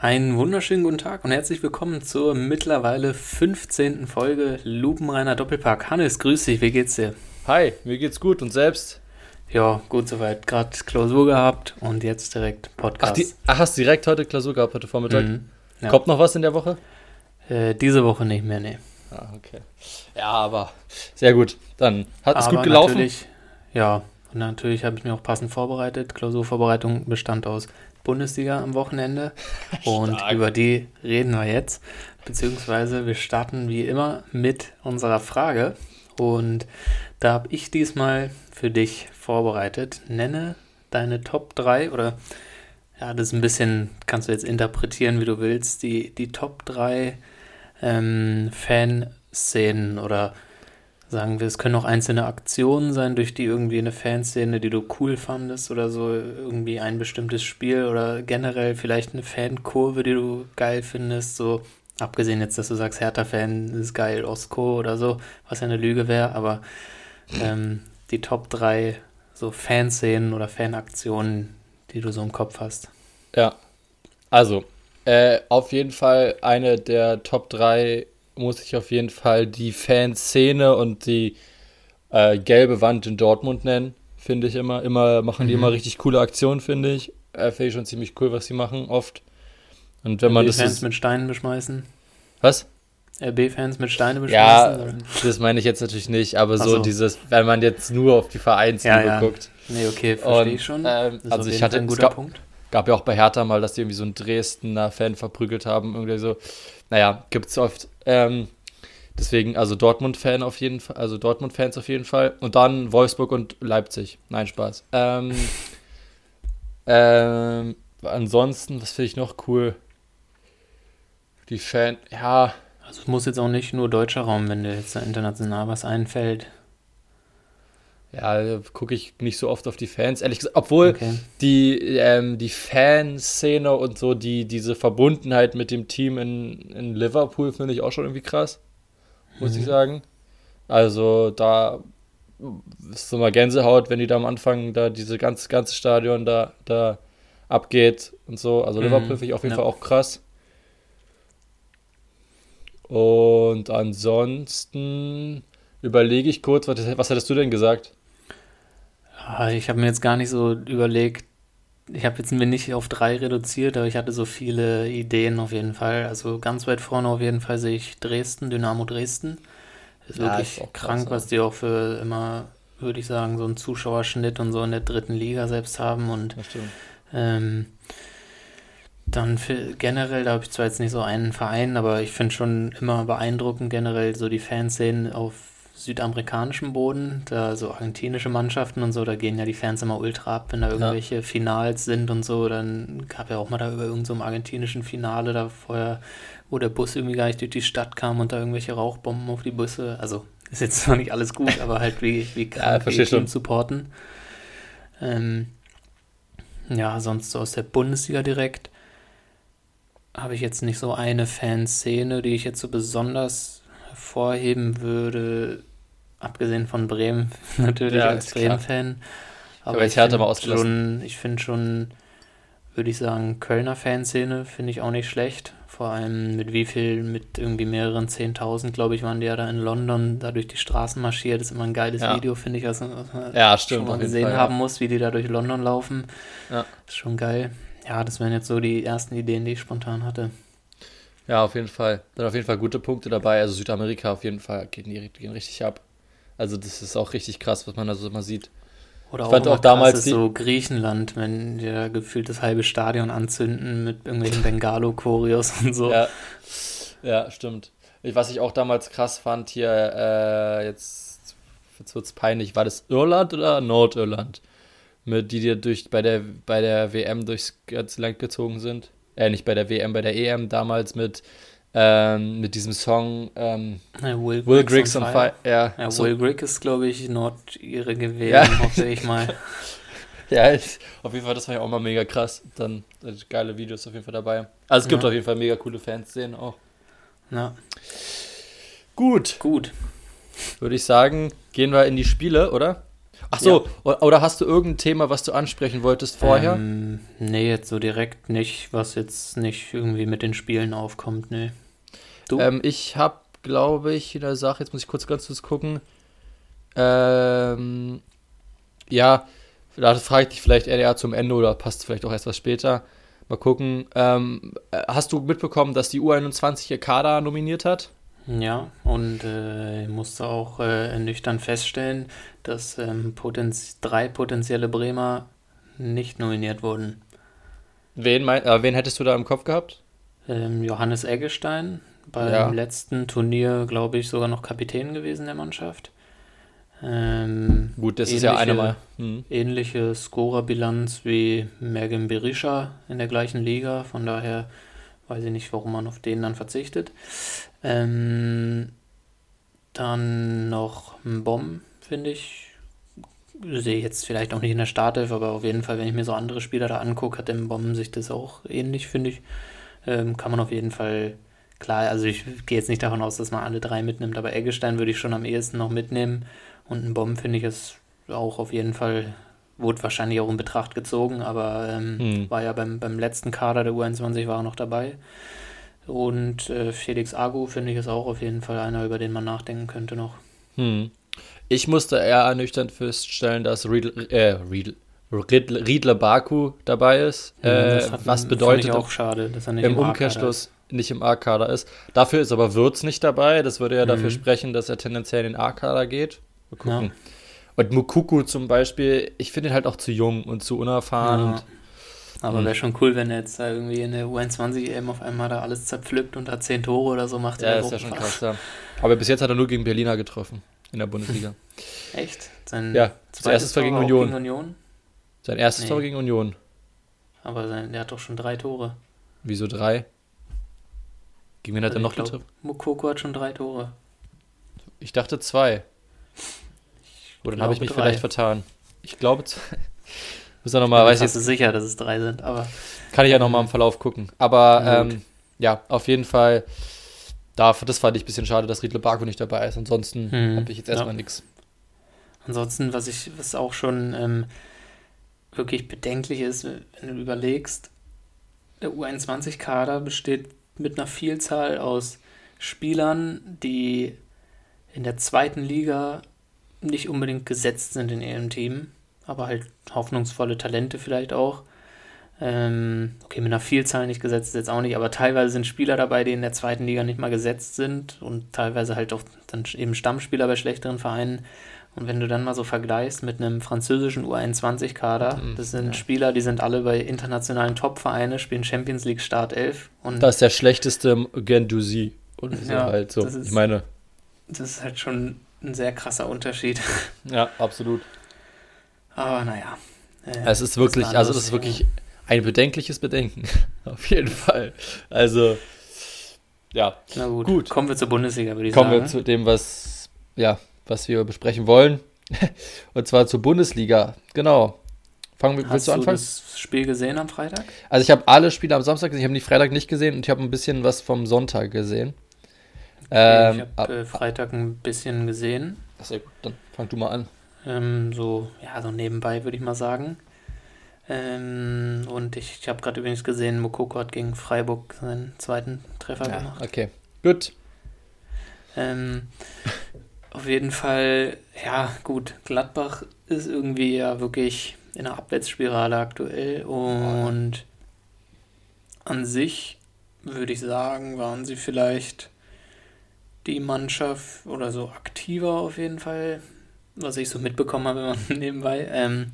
Einen wunderschönen guten Tag und herzlich willkommen zur mittlerweile 15. Folge Lupenreiner Doppelpark. Hannes, grüß dich, wie geht's dir? Hi, mir geht's gut und selbst? Ja, gut soweit. Gerade Klausur gehabt und jetzt direkt Podcast. Ach, die, ach, hast du direkt heute Klausur gehabt, heute Vormittag? Mhm, ja. Kommt noch was in der Woche? Äh, diese Woche nicht mehr, nee. Ah, okay. Ja, aber sehr gut. Dann hat es gut gelaufen. Natürlich, ja, und natürlich habe ich mir auch passend vorbereitet. Klausurvorbereitung bestand aus Bundesliga am Wochenende und über die reden wir jetzt. Beziehungsweise wir starten wie immer mit unserer Frage und da habe ich diesmal für dich vorbereitet. Nenne deine Top 3 oder ja, das ist ein bisschen, kannst du jetzt interpretieren, wie du willst, die, die Top 3 ähm, Fanszenen oder sagen wir, es können auch einzelne Aktionen sein, durch die irgendwie eine Fanszene, die du cool fandest oder so, irgendwie ein bestimmtes Spiel oder generell vielleicht eine Fankurve, die du geil findest, so abgesehen jetzt, dass du sagst, Hertha-Fan ist geil, Osko oder so, was ja eine Lüge wäre, aber ähm, die Top 3 so Fanszenen oder Fanaktionen, die du so im Kopf hast. Ja. Also, äh, auf jeden Fall eine der Top 3 muss ich auf jeden Fall die Fanszene und die äh, gelbe Wand in Dortmund nennen. Finde ich immer. Immer machen die Mhm. immer richtig coole Aktionen, finde ich. Äh, finde ich schon ziemlich cool, was sie machen, oft. Und wenn man das. RB-Fans Ist, mit Steinen beschmeißen. was? RB-Fans mit Steine Ja, beschmeißen? oder? das meine ich jetzt natürlich nicht, aber so so. dieses, wenn man jetzt nur auf die Vereinsliebe Ja, ja. guckt. Nee, okay, verstehe Und, ich schon. ähm, also ich hatte- Fall ein es guter gab- Punkt. Gab ja auch bei Hertha mal, dass die irgendwie so einen Dresdner Fan verprügelt haben, irgendwie so. Naja, gibt's oft. Ähm, deswegen, also Dortmund-Fan auf jeden Fall, also Dortmund-Fans auf jeden Fall. Und dann Wolfsburg und Leipzig. Nein, Spaß. Ähm, ähm, ansonsten, was finde ich noch cool? Die Fan, ja, Also es muss jetzt auch nicht nur deutscher Raum, wenn dir jetzt da international was einfällt. Ja, gucke ich nicht so oft auf die Fans, ehrlich gesagt, obwohl Okay. die, ähm, die Fanszene und so, die, diese Verbundenheit mit dem Team in, in Liverpool finde ich auch schon irgendwie krass, muss ich Mhm. sagen. Also da ist so mal Gänsehaut, wenn die da am Anfang da diese ganze, ganze Stadion da, da abgeht und so. Also Mhm. Liverpool finde ich auf jeden Ja. Fall auch krass. Und ansonsten überlege ich kurz, was, was hattest du denn gesagt? Ah, Ich habe mir jetzt gar nicht so überlegt, ich habe jetzt mir nicht auf drei reduziert, aber ich hatte so viele Ideen auf jeden Fall. Also ganz weit vorne auf jeden Fall sehe ich Dresden, Dynamo Dresden. Ist Ja, wirklich ist krass, krank, was die auch für immer, würde ich sagen, so einen Zuschauerschnitt und so in der dritten Liga selbst haben und. Ähm, dann für, generell, da habe ich zwar jetzt nicht so einen Verein, aber ich finde schon immer beeindruckend generell so die Fanszenen auf südamerikanischem Boden, da so argentinische Mannschaften und so, da gehen ja die Fans immer ultra ab, wenn da irgendwelche Finals sind und so, dann gab ja auch mal da über irgendeinem so argentinischen Finale da vorher, wo der Bus irgendwie gar nicht durch die Stadt kam und da irgendwelche Rauchbomben auf die Busse, also ist jetzt zwar nicht alles gut, aber halt wie, wie krank versteh die Team supporten. Ähm, ja, sonst so aus der Bundesliga direkt habe ich jetzt nicht so eine Fanszene, die ich jetzt so besonders hervorheben würde, abgesehen von Bremen, natürlich Ja, als. Bremen-Fan. Aber Aber ich Hertha finde mal ausgelassen. schon, ich finde schon, würde ich sagen, Kölner Fanszene finde ich auch nicht schlecht. Vor allem mit wie viel, mit irgendwie mehreren 10.000, glaube ich, waren die ja da in London, da durch die Straßen marschiert. Das ist immer ein geiles Ja. Video, finde ich, was, was man Ja, schon stimmt. mal auf jeden gesehen Fall, ja. haben muss, wie die da durch London laufen. Ja. Ist schon geil. Ja, das wären jetzt so die ersten Ideen, die ich spontan hatte. Ja, auf jeden Fall. Dann auf jeden Fall gute Punkte dabei. Also Südamerika auf jeden Fall gehen, die, gehen richtig ab. Also das ist auch richtig krass, was man da so immer sieht. Oder Ich auch, fand auch damals die- so Griechenland, wenn die da gefühlt das halbe Stadion anzünden mit irgendwelchen Bengalo-Choreos und so. Ja, ja stimmt. Ich- Was ich auch damals krass fand hier, äh, jetzt, jetzt wird es peinlich, war das Irland oder Nordirland? Mit, die dir durch, bei, der, bei der WM durchs ganze Land gezogen sind. Äh, nicht bei der WM, bei der EM damals mit, ähm, mit diesem Song ähm, Ja, Will, Will Griggs on Fire. Ja, Ja, so, Will Grigg ist, glaube ich, Nordire gewesen, Ja. hoffe ich mal. Ja, ich, auf jeden Fall, das war ja auch mal mega krass. Dann äh, geile Videos auf jeden Fall dabei. Also es gibt Ja. auf jeden Fall mega coole Fanszenen auch. Ja, Gut, gut. würde ich sagen, gehen wir in die Spiele, oder? Ach so, ja. oder hast du irgendein Thema, was du ansprechen wolltest vorher? Ähm, nee, jetzt so direkt nicht, was jetzt nicht irgendwie mit den Spielen aufkommt, nee. Du? Ähm, ich habe, glaube ich, in der Sache, jetzt muss ich kurz ganz kurz gucken. Ähm, ja, da frage ich dich vielleicht eher zum Ende oder passt vielleicht auch erst was später. Mal gucken. Ähm, äh, hast du mitbekommen, dass die U21 ihr Kader nominiert hat? Ja, und äh, ich musste auch äh, nüchtern feststellen, dass ähm, potenz drei potenzielle Bremer nicht nominiert wurden. Wen, mein, äh, wen hättest du da im Kopf gehabt? Ähm, Johannes Eggestein, beim ja. letzten Turnier, glaube ich, sogar noch Kapitän gewesen der Mannschaft. Ähm, Gut, das ähnliche, ist ja eine Mal. Mhm. Ähnliche Scorerbilanz wie Mergen Berisha in der gleichen Liga, von daher weiß ich nicht, warum man auf den dann verzichtet. Ähm, dann noch ein Bomb, finde ich. Sehe ich jetzt vielleicht auch nicht in der Startelf, aber auf jeden Fall, wenn ich mir so andere Spieler da angucke, hat der Bomben sich das auch ähnlich, finde ich. Ähm, kann man auf jeden Fall, klar, also ich gehe jetzt nicht davon aus, dass man alle drei mitnimmt, aber Eggestein würde ich schon am ehesten noch mitnehmen. Und ein Bomben finde ich es auch auf jeden Fall, wurde wahrscheinlich auch in Betracht gezogen, aber ähm, hm. war ja beim, beim letzten Kader der U21 war er noch dabei. Und äh, Felix Agu finde ich ist auch auf jeden Fall einer, über den man nachdenken könnte noch. Hm. Ich musste eher ernüchternd feststellen, dass Riedl, äh, Riedl, Riedl, Riedler Baku dabei ist. Äh, was bedeutet ich auch schade, dass er nicht im, im Umkehrschluss nicht im A-Kader ist. Dafür ist aber Würz nicht dabei. Das würde ja mhm. dafür sprechen, dass er tendenziell in den A-Kader geht. Mal gucken. Ja. Und Mukuku zum Beispiel, ich finde ihn halt auch zu jung und zu unerfahren. Ja. Und aber wäre schon cool, wenn er jetzt da irgendwie in der U21 eben auf einmal da alles zerpflückt und da zehn Tore oder so macht. Ja, ist ja schon krass, ja. Aber bis jetzt hat er nur gegen Berliner getroffen in der Bundesliga. Echt? Sein ja, sein erstes Tor gegen Union. gegen Union. Sein erstes nee. Tor gegen Union. Aber sein, der hat doch schon drei Tore. Wieso drei? Gegen wen hat also er noch getroffen? Mukoko hat schon drei Tore. Ich dachte zwei. Oder dann habe ich mich drei. vielleicht vertan. Ich glaube zwei. Muss ja nochmal, weiß ich jetzt. sicher, dass es drei sind, aber. Kann ich ja nochmal im Verlauf gucken. Aber ähm, ja, auf jeden Fall, dafür, das fand ich ein bisschen schade, dass Riedle Barco nicht dabei ist. Ansonsten hm, habe ich jetzt erstmal ja. nichts. Ansonsten, was ich, was auch schon ähm, wirklich bedenklich ist, wenn du überlegst, der U21-Kader besteht mit einer Vielzahl aus Spielern, die in der zweiten Liga nicht unbedingt gesetzt sind in ihrem Team aber halt hoffnungsvolle Talente vielleicht auch. Ähm, okay, mit einer Vielzahl nicht gesetzt ist jetzt auch nicht, aber teilweise sind Spieler dabei, die in der zweiten Liga nicht mal gesetzt sind und teilweise halt auch dann eben Stammspieler bei schlechteren Vereinen. Und wenn du dann mal so vergleichst mit einem französischen U21-Kader, mhm, das sind ja. Spieler, die sind alle bei internationalen Top-Vereinen, spielen Champions League Startelf. Und das ist der schlechteste Gendouzi. Und so ja, halt so. Ist, ich meine. Das ist halt schon ein sehr krasser Unterschied. Ja, absolut. Aber naja. Äh, es ist wirklich, also es ist wirklich ein bedenkliches Bedenken. Auf jeden Fall. Also, ja. Na gut. gut. Kommen wir zur Bundesliga, würde ich Kommen sagen. Kommen wir zu dem, was, ja, was wir besprechen wollen. Und zwar zur Bundesliga. Genau. Fangen wir, Hast willst du anfangen? Hast du das Spiel gesehen am Freitag? Also ich habe alle Spiele am Samstag gesehen, ich habe die Freitag nicht gesehen und ich habe ein bisschen was vom Sonntag gesehen. Okay, ähm, ich habe äh, Freitag ein bisschen gesehen. Gut, dann fang du mal an. Ähm, so, ja, so nebenbei würde ich mal sagen. Ähm, und ich, ich habe gerade übrigens gesehen, Mokoko hat gegen Freiburg seinen zweiten Treffer ja, gemacht. Okay, gut. Ähm, auf jeden Fall, ja, gut. Gladbach ist irgendwie ja wirklich in einer Abwärtsspirale aktuell und an sich würde ich sagen, waren sie vielleicht die Mannschaft oder so aktiver auf jeden Fall was ich so mitbekommen habe nebenbei. Ähm,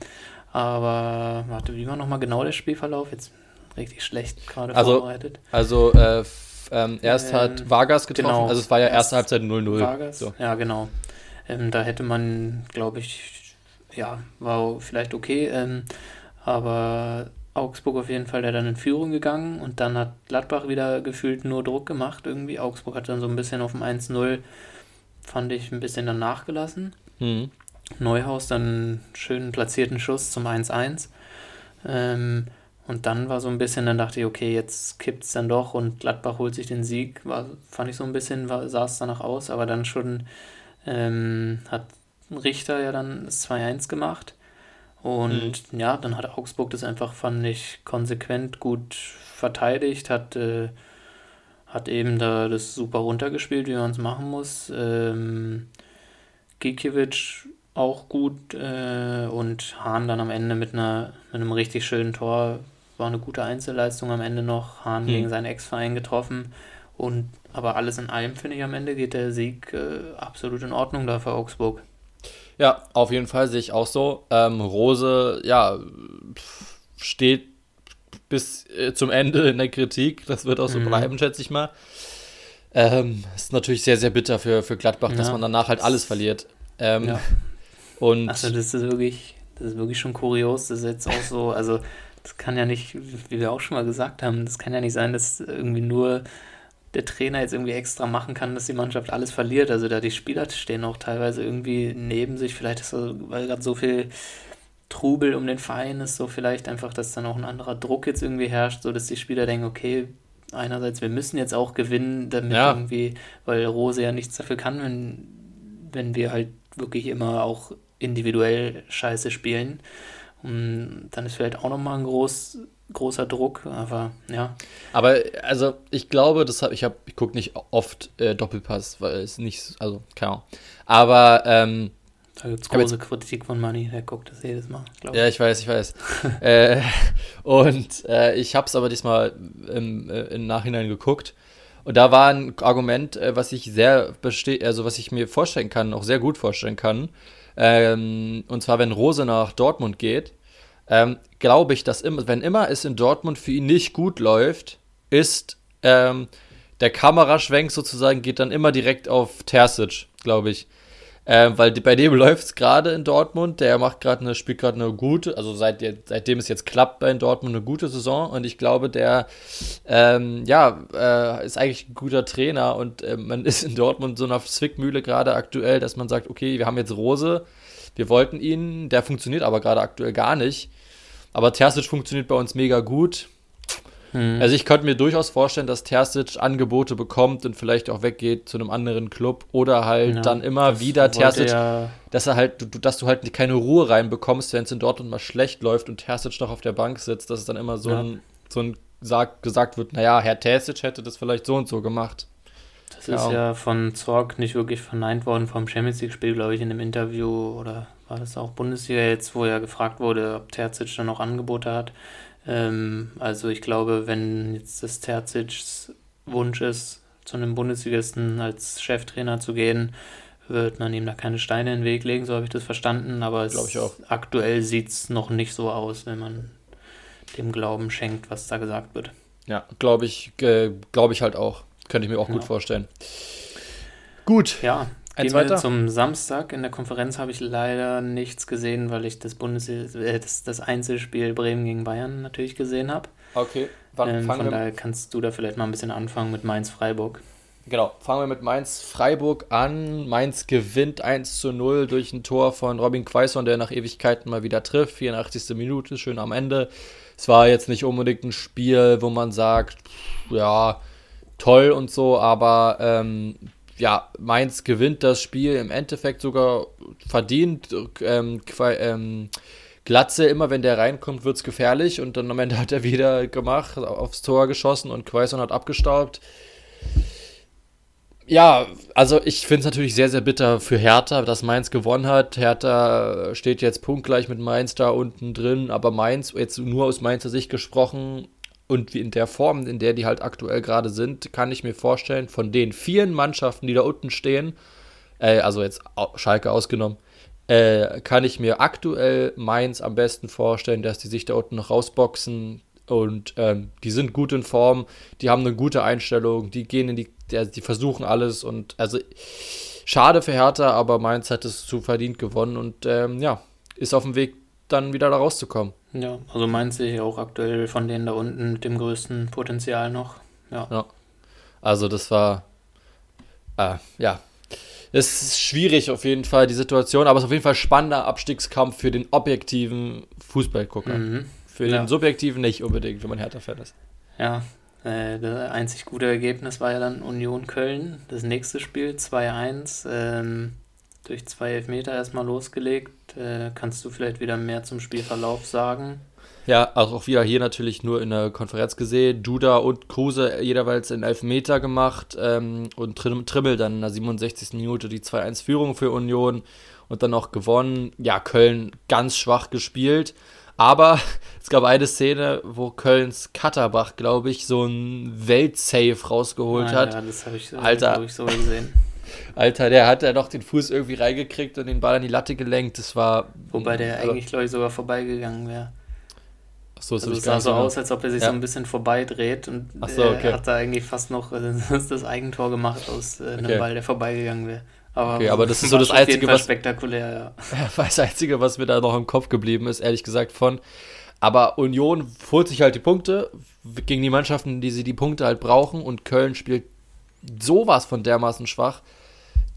aber warte, wie war nochmal genau der Spielverlauf? Jetzt richtig schlecht gerade also, vorbereitet. Also äh, ähm, erst ähm, hat Vargas getroffen, genau, also es war ja erste Halbzeit 0-0. Vargas, so. ja genau. Ähm, da hätte man, glaube ich, ja, war vielleicht okay, ähm, aber Augsburg auf jeden Fall der dann in Führung gegangen und dann hat Gladbach wieder gefühlt nur Druck gemacht irgendwie. Augsburg hat dann so ein bisschen auf dem 1-0, fand ich, ein bisschen dann nachgelassen. Mhm. Neuhaus dann einen schönen platzierten Schuss zum 1-1. Ähm, und dann war so ein bisschen, dann dachte ich, okay, jetzt kippt es dann doch und Gladbach holt sich den Sieg. War, fand ich so ein bisschen, sah es danach aus, aber dann schon ähm, hat Richter ja dann das 2-1 gemacht. Und mhm. ja, dann hat Augsburg das einfach, fand ich, konsequent gut verteidigt, hat, äh, hat eben da das super runtergespielt, wie man es machen muss. Ähm, Gikiewicz auch gut äh, und Hahn dann am Ende mit, einer, mit einem richtig schönen Tor. War eine gute Einzelleistung am Ende noch. Hahn mhm. gegen seinen Ex-Verein getroffen. Und aber alles in allem, finde ich, am Ende geht der Sieg äh, absolut in Ordnung da für Augsburg. Ja, auf jeden Fall sehe ich auch so. Ähm, Rose, ja, steht bis äh, zum Ende in der Kritik. Das wird auch so mhm. bleiben, schätze ich mal. Ähm, ist natürlich sehr, sehr bitter für, für Gladbach, ja. dass man danach halt alles verliert. Ähm, ja. Und also das ist wirklich, das ist wirklich schon kurios. Das ist jetzt auch so, also das kann ja nicht, wie wir auch schon mal gesagt haben, das kann ja nicht sein, dass irgendwie nur der Trainer jetzt irgendwie extra machen kann, dass die Mannschaft alles verliert. Also da die Spieler stehen auch teilweise irgendwie neben sich. Vielleicht ist das, weil gerade so viel Trubel um den Verein ist, so vielleicht einfach, dass dann auch ein anderer Druck jetzt irgendwie herrscht, so dass die Spieler denken, okay, einerseits, wir müssen jetzt auch gewinnen, damit ja. irgendwie, weil Rose ja nichts dafür kann, wenn, wenn wir halt wirklich immer auch individuell scheiße spielen. Und dann ist vielleicht auch nochmal ein groß, großer Druck, aber ja. Aber also ich glaube, das hab, ich habe, ich gucke nicht oft äh, Doppelpass, weil es nicht, also keine Ahnung. Aber ähm, da gibt es große Kritik von Money, der guckt das jedes Mal. Ja, ich weiß, ich weiß. äh, und äh, ich habe es aber diesmal im, äh, im, Nachhinein geguckt. Und da war ein Argument, äh, was ich sehr besteht, also was ich mir vorstellen kann, auch sehr gut vorstellen kann. Ähm, und zwar, wenn Rose nach Dortmund geht, ähm, glaube ich, dass immer, wenn immer es in Dortmund für ihn nicht gut läuft, ist ähm, der Kameraschwenk sozusagen geht dann immer direkt auf Terzic, glaube ich. Ähm, weil bei dem läuft es gerade in Dortmund. Der macht gerade eine, spielt gerade eine gute, also seit, seitdem es jetzt klappt bei Dortmund eine gute Saison. Und ich glaube, der ähm, ja, äh, ist eigentlich ein guter Trainer und äh, man ist in Dortmund so einer Zwickmühle gerade aktuell, dass man sagt, okay, wir haben jetzt Rose, wir wollten ihn, der funktioniert aber gerade aktuell gar nicht. Aber Terzic funktioniert bei uns mega gut. Hm. Also ich könnte mir durchaus vorstellen, dass Terzic Angebote bekommt und vielleicht auch weggeht zu einem anderen Club oder halt ja, dann immer wieder Terzic, ja dass er halt, du, dass du halt keine Ruhe reinbekommst, wenn es in Dortmund mal schlecht läuft und Terzic noch auf der Bank sitzt, dass es dann immer so ja. ein, so ein sag, gesagt wird, naja, Herr Terzic hätte das vielleicht so und so gemacht. Das ist ja von Zorg nicht wirklich verneint worden vom Champions League-Spiel, glaube ich, in einem Interview oder war das auch Bundesliga jetzt, wo er gefragt wurde, ob Terzic dann noch Angebote hat. Ähm, also ich glaube, wenn jetzt das Terzics Wunsch ist, zu einem Bundesligisten als Cheftrainer zu gehen, wird man ihm da keine Steine in den Weg legen, so habe ich das verstanden. Aber aktuell sieht es noch nicht so aus, wenn man dem Glauben schenkt, was da gesagt wird. Ja, glaube ich, äh, glaube ich halt auch. Könnte ich mir auch ja. gut vorstellen. Gut. Ja, Gehen wir weiter? zum Samstag. In der Konferenz habe ich leider nichts gesehen, weil ich das, Bundes äh, das, das Einzelspiel Bremen gegen Bayern natürlich gesehen habe. Okay. Wann ähm, von daher kannst du da vielleicht mal ein bisschen anfangen mit Mainz-Freiburg. Genau, fangen wir mit Mainz-Freiburg an. Mainz gewinnt 1 zu 0 durch ein Tor von Robin Quaison, der nach Ewigkeiten mal wieder trifft. 84. Minute, schön am Ende. Es war jetzt nicht unbedingt ein Spiel, wo man sagt, ja, toll und so, aber ähm, ja, Mainz gewinnt das Spiel im Endeffekt sogar verdient. Ähm, ähm, Glatze, immer wenn der reinkommt, wird es gefährlich und dann am Ende hat er wieder gemacht, aufs Tor geschossen und Quaison hat abgestaubt. Ja, also ich finde es natürlich sehr, sehr bitter für Hertha, dass Mainz gewonnen hat. Hertha steht jetzt punktgleich mit Mainz da unten drin, aber Mainz, jetzt nur aus Mainzer Sicht gesprochen, und in der Form, in der die halt aktuell gerade sind, kann ich mir vorstellen, von den vielen Mannschaften, die da unten stehen, äh, also jetzt Schalke ausgenommen, äh, kann ich mir aktuell Mainz am besten vorstellen, dass die sich da unten noch rausboxen und ähm, die sind gut in Form, die haben eine gute Einstellung, die gehen in die, die, versuchen alles und also schade für Hertha, aber Mainz hat es zu verdient gewonnen und ähm, ja, ist auf dem Weg dann wieder da rauszukommen. Ja, also meint sich auch aktuell von denen da unten mit dem größten Potenzial noch. Ja. ja. Also das war, äh, ja, es ist schwierig auf jeden Fall die Situation, aber es ist auf jeden Fall spannender Abstiegskampf für den objektiven Fußballgucker. Mhm. Für ja. den subjektiven nicht unbedingt, wenn man Hertha-Fan ist. Ja, äh, das einzig gute Ergebnis war ja dann Union Köln, das nächste Spiel 2-1. Ähm, durch zwei Elfmeter erstmal losgelegt. Äh, kannst du vielleicht wieder mehr zum Spielverlauf sagen? Ja, also auch wieder hier natürlich nur in der Konferenz gesehen. Duda und Kruse jeweils in Elfmeter gemacht ähm, und Trimmel dann in der 67. Minute die 2-1-Führung für Union und dann noch gewonnen. Ja, Köln ganz schwach gespielt. Aber es gab eine Szene, wo Kölns Katterbach, glaube ich, so ein Weltsave rausgeholt ah, hat. Ja, das habe ich, Alter, ich so gesehen. Alter, der hat ja noch den Fuß irgendwie reingekriegt und den Ball an die Latte gelenkt. Das war. Wobei der also, eigentlich, glaube ich, sogar vorbeigegangen wäre. So, also es sah so aus, als ob er sich ja. so ein bisschen vorbeidreht und so, okay. hat da eigentlich fast noch das Eigentor gemacht aus äh, einem okay. Ball, der vorbeigegangen wäre. Aber, okay, aber das ist so das Einzige, was spektakulär, ja. Das Einzige, was mir da noch im Kopf geblieben ist, ehrlich gesagt, von. Aber Union holt sich halt die Punkte gegen die Mannschaften, die sie die Punkte halt brauchen und Köln spielt sowas von dermaßen schwach,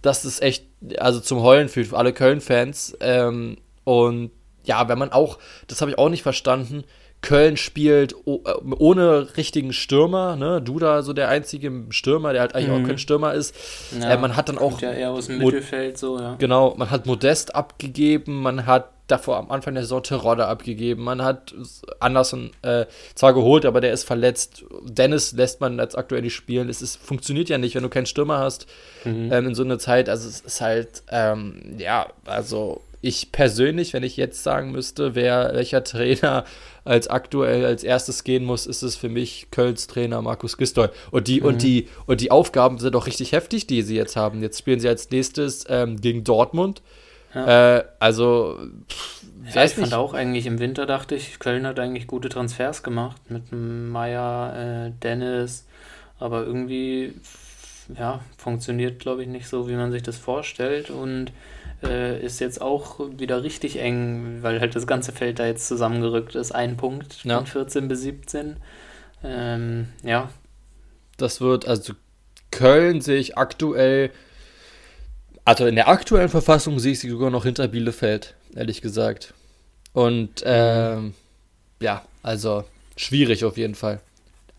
dass es echt, also zum Heulen fühlt für alle Köln-Fans. Ähm, und ja, wenn man auch, das habe ich auch nicht verstanden, Köln spielt äh, ohne richtigen Stürmer, ne? Duda so der einzige Stürmer, der halt eigentlich mhm. auch kein Stürmer ist. Ja, äh, man hat dann auch ja eher aus dem Mittelfeld so, ja. Genau, man hat Modest abgegeben, man hat davor am Anfang der Saison Terodde abgegeben, man hat Anderson äh, zwar geholt, aber der ist verletzt. Dennis lässt man jetzt aktuell nicht spielen. Es ist, funktioniert ja nicht, wenn du keinen Stürmer hast mhm. ähm, in so einer Zeit. Also es ist halt, ähm, ja, also ich persönlich, wenn ich jetzt sagen müsste, wer welcher Trainer als aktuell als erstes gehen muss, ist es für mich Kölns Trainer Markus Gistol. Und die, mhm. und die, und die Aufgaben sind auch richtig heftig, die sie jetzt haben. Jetzt spielen sie als nächstes ähm, gegen Dortmund. Ja. Äh, also, pff, ja, ich fand auch eigentlich im Winter, dachte ich, Köln hat eigentlich gute Transfers gemacht mit Meier, äh, Dennis, aber irgendwie ja, funktioniert, glaube ich, nicht so, wie man sich das vorstellt und äh, ist jetzt auch wieder richtig eng, weil halt das ganze Feld da jetzt zusammengerückt ist. Ein Punkt ja. von 14 bis 17. Ähm, ja. Das wird, also Köln sehe ich aktuell, also in der aktuellen Verfassung sehe ich sie sogar noch hinter Bielefeld, ehrlich gesagt. Und ähm, ja, also schwierig auf jeden Fall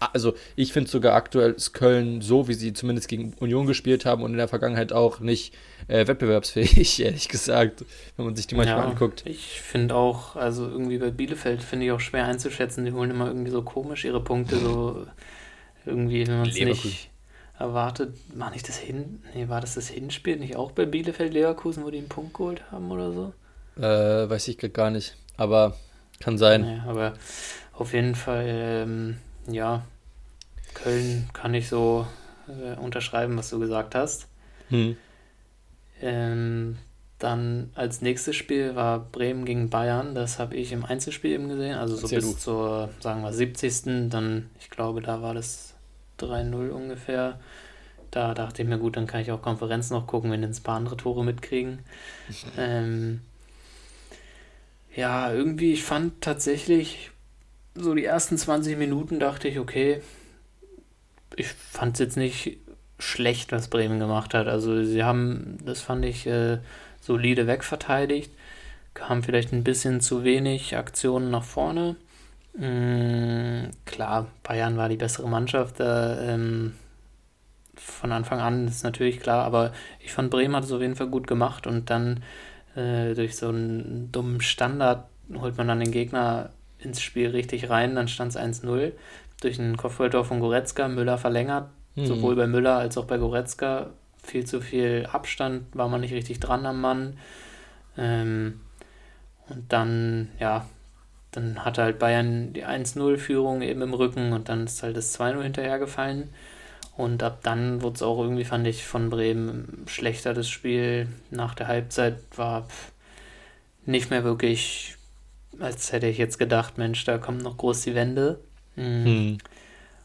also ich finde sogar aktuell ist Köln so, wie sie zumindest gegen Union gespielt haben und in der Vergangenheit auch nicht äh, wettbewerbsfähig, ehrlich gesagt, wenn man sich die manchmal ja, anguckt. Ich finde auch, also irgendwie bei Bielefeld finde ich auch schwer einzuschätzen, die holen immer irgendwie so komisch ihre Punkte, so irgendwie, wenn man es nicht erwartet, war nicht das Hin, nee, war das das Hinspiel nicht auch bei Bielefeld Leverkusen, wo die einen Punkt geholt haben oder so? Äh, weiß ich gar nicht, aber kann sein. Nee, aber auf jeden Fall, ähm, ja, Köln kann ich so äh, unterschreiben, was du gesagt hast. Hm. Ähm, dann als nächstes Spiel war Bremen gegen Bayern. Das habe ich im Einzelspiel eben gesehen. Also so bis gut. zur, sagen wir, 70. Dann, ich glaube, da war das 3-0 ungefähr. Da dachte ich mir, gut, dann kann ich auch Konferenz noch gucken, wenn ein paar andere Tore mitkriegen. ähm, ja, irgendwie, ich fand tatsächlich so die ersten 20 Minuten dachte ich, okay, ich fand es jetzt nicht schlecht, was Bremen gemacht hat. Also sie haben, das fand ich, äh, solide wegverteidigt, haben vielleicht ein bisschen zu wenig Aktionen nach vorne. Mhm, klar, Bayern war die bessere Mannschaft, äh, ähm, von Anfang an ist natürlich klar, aber ich fand Bremen hat es auf jeden Fall gut gemacht und dann äh, durch so einen dummen Standard holt man dann den Gegner ins Spiel richtig rein, dann stand es 1-0 durch einen Kopfballtor von Goretzka, Müller verlängert, mhm. sowohl bei Müller als auch bei Goretzka. Viel zu viel Abstand, war man nicht richtig dran am Mann. Ähm, und dann, ja, dann hatte halt Bayern die 1-0-Führung eben im Rücken und dann ist halt das 2-0 hinterhergefallen. Und ab dann wurde es auch irgendwie, fand ich, von Bremen schlechter das Spiel. Nach der Halbzeit war nicht mehr wirklich als hätte ich jetzt gedacht, Mensch, da kommt noch groß die Wende. Mhm. Hm.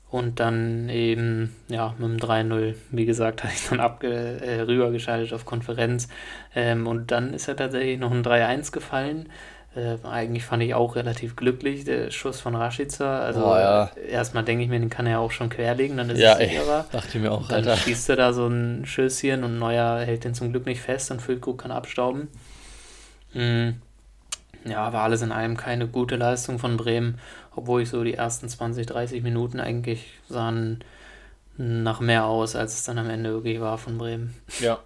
Und dann eben, ja, mit dem 3-0, wie gesagt, hatte ich dann abge äh, rübergeschaltet auf Konferenz. Ähm, und dann ist ja tatsächlich noch ein 3-1 gefallen. Äh, eigentlich fand ich auch relativ glücklich, der Schuss von Rashica. Also oh, ja. erstmal denke ich mir, den kann er ja auch schon querlegen, dann ist ja, es sicherer. Dachte ich mir auch, und dann Alter. schießt er da so ein Schüsschen und Neuer hält den zum Glück nicht fest und Füllkrug kann abstauben. Mhm ja, war alles in allem keine gute Leistung von Bremen, obwohl ich so die ersten 20, 30 Minuten eigentlich sahen nach mehr aus, als es dann am Ende wirklich war von Bremen. Ja,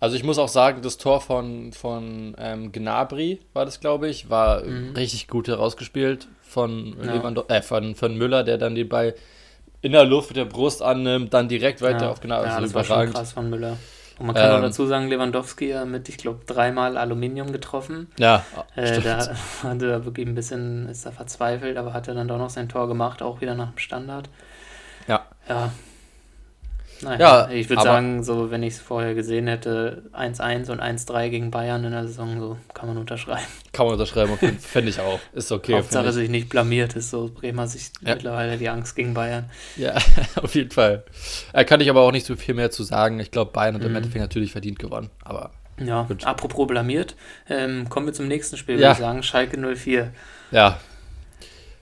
Also ich muss auch sagen, das Tor von, von ähm, Gnabry war das, glaube ich, war mhm. richtig gut herausgespielt von, ja. äh, von, von Müller, der dann den Ball in der Luft mit der Brust annimmt, dann direkt weiter ja. auf Gnabry. Ja, das überragend. war schon krass von Müller. Und man kann ähm, auch dazu sagen, Lewandowski mit, ich glaube, dreimal Aluminium getroffen. Ja, äh, da hat er wirklich ein bisschen, ist da verzweifelt, aber hat er dann doch noch sein Tor gemacht, auch wieder nach dem Standard. Ja. Ja, naja, ja, ich würde sagen, so wenn ich es vorher gesehen hätte, 1-1 und 1-3 gegen Bayern in der Saison, so kann man unterschreiben. Kann man unterschreiben, fände ich auch. Ist okay. Hauptsache sich nicht blamiert, ist so Bremer sich ja. mittlerweile die Angst gegen Bayern. Ja, auf jeden Fall. Da kann ich aber auch nicht so viel mehr zu sagen. Ich glaube, Bayern hat mhm. im Endeffekt natürlich verdient gewonnen, aber. Ja, gut. apropos blamiert, ähm, kommen wir zum nächsten Spiel, ja. würde ich sagen, Schalke 04. Ja,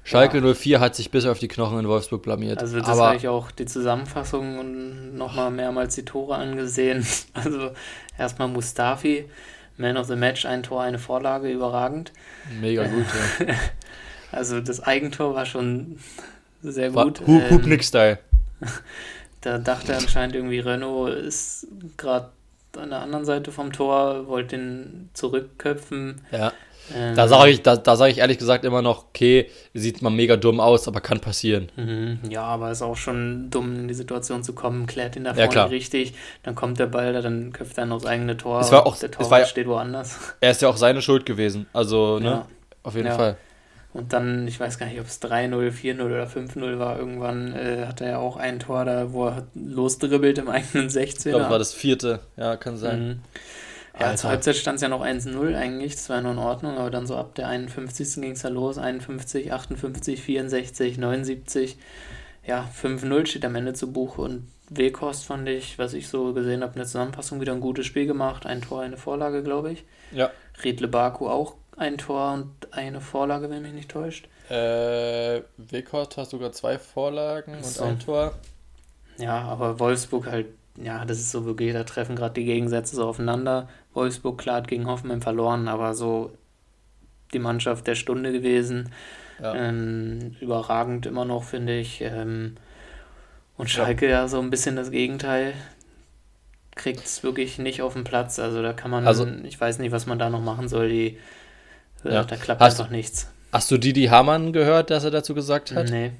Schalke ja. 04 hat sich bis auf die Knochen in Wolfsburg blamiert. Also das habe ich auch die Zusammenfassung und nochmal mehrmals die Tore angesehen. Also erstmal Mustafi, Man of the Match, ein Tor, eine Vorlage, überragend. Mega gut, ja. Also das Eigentor war schon sehr gut. Hup, Hup, Style. Da dachte anscheinend irgendwie Renault ist gerade an der anderen Seite vom Tor, wollte den zurückköpfen. Ja. Ähm, da sage ich, da, da sage ich ehrlich gesagt immer noch, okay, sieht man mega dumm aus, aber kann passieren. Mhm, ja, aber ist auch schon dumm, in die Situation zu kommen, klärt ihn da vorne ja, richtig, dann kommt der Ball, dann köpft er aufs eigene Tor, es war auch, der Tor war, steht woanders. Er ist ja auch seine Schuld gewesen, also, ne, ja. auf jeden ja. Fall. Und dann, ich weiß gar nicht, ob es 3-0, 4-0 oder 5-0 war, irgendwann äh, hat er ja auch ein Tor da, wo er losdribbelt im eigenen 16er. Ich glaube, war das vierte, ja, kann sein. Mhm. Ja, zur Halbzeit stand es ja noch 1-0 eigentlich, das war ja nur in Ordnung, aber dann so ab der 51. ging es ja los, 51, 58, 64, 79, ja, 5-0 steht am Ende zu Buch und Wekost fand ich, was ich so gesehen habe, in der Zusammenfassung wieder ein gutes Spiel gemacht, ein Tor, eine Vorlage, glaube ich. Ja. Riedle Baku auch ein Tor und eine Vorlage, wenn mich nicht täuscht. Äh, Wekost hat sogar zwei Vorlagen so. und ein Tor. Ja, aber Wolfsburg halt ja, das ist so wirklich, da treffen gerade die Gegensätze so aufeinander. Wolfsburg klar hat gegen Hoffenheim verloren, aber so die Mannschaft der Stunde gewesen. Ja. Ähm, überragend immer noch, finde ich. Ähm, und Schalke ja. ja so ein bisschen das Gegenteil. Kriegt es wirklich nicht auf den Platz. Also da kann man, also, ich weiß nicht, was man da noch machen soll. Die, äh, ja. Da klappt hast, einfach nichts. Hast du Didi Hamann gehört, dass er dazu gesagt hat? Nee.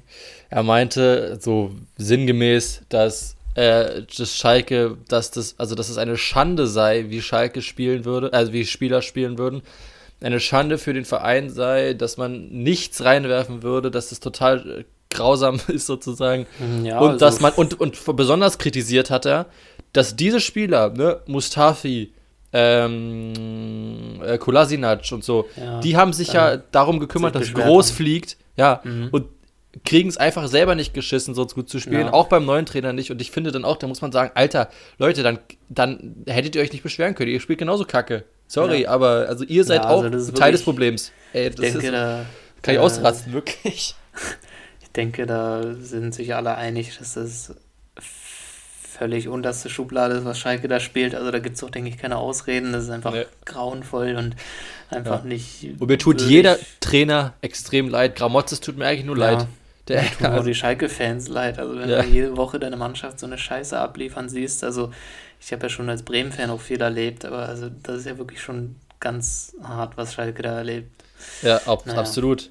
Er meinte so sinngemäß, dass äh, dass Schalke, dass das, also dass es eine Schande sei, wie Schalke spielen würde, also wie Spieler spielen würden. Eine Schande für den Verein sei, dass man nichts reinwerfen würde, dass das total äh, grausam ist sozusagen. Mhm, ja, und also dass man, und, und besonders kritisiert hat er, dass diese Spieler, ne, Mustafi, ähm, äh, Kolasinac und so, ja, die haben sich ja darum gekümmert, dass groß fliegt, ja, mhm. und kriegen es einfach selber nicht geschissen, so gut zu spielen, ja. auch beim neuen Trainer nicht. Und ich finde dann auch, da muss man sagen, Alter, Leute, dann, dann hättet ihr euch nicht beschweren können. Ihr spielt genauso kacke. Sorry, ja. aber also ihr seid ja, also auch Teil des Problems. Ey, das denke, ist, da, kann ich ausrasten, wirklich. Ich denke, da sind sich alle einig, dass das völlig unterste Schublade ist, was Schalke da spielt. Also da gibt es auch, denke ich, keine Ausreden. Das ist einfach nee. grauenvoll und einfach ja. nicht. Und mir tut jeder Trainer extrem leid. Gramotzes tut mir eigentlich nur leid. Der tut also, die Schalke-Fans leid. Also wenn ja. du jede Woche deine Mannschaft so eine Scheiße abliefern siehst, also ich habe ja schon als Bremen-Fan auch viel erlebt, aber also das ist ja wirklich schon ganz hart, was Schalke da erlebt. Ja, ab, naja. absolut.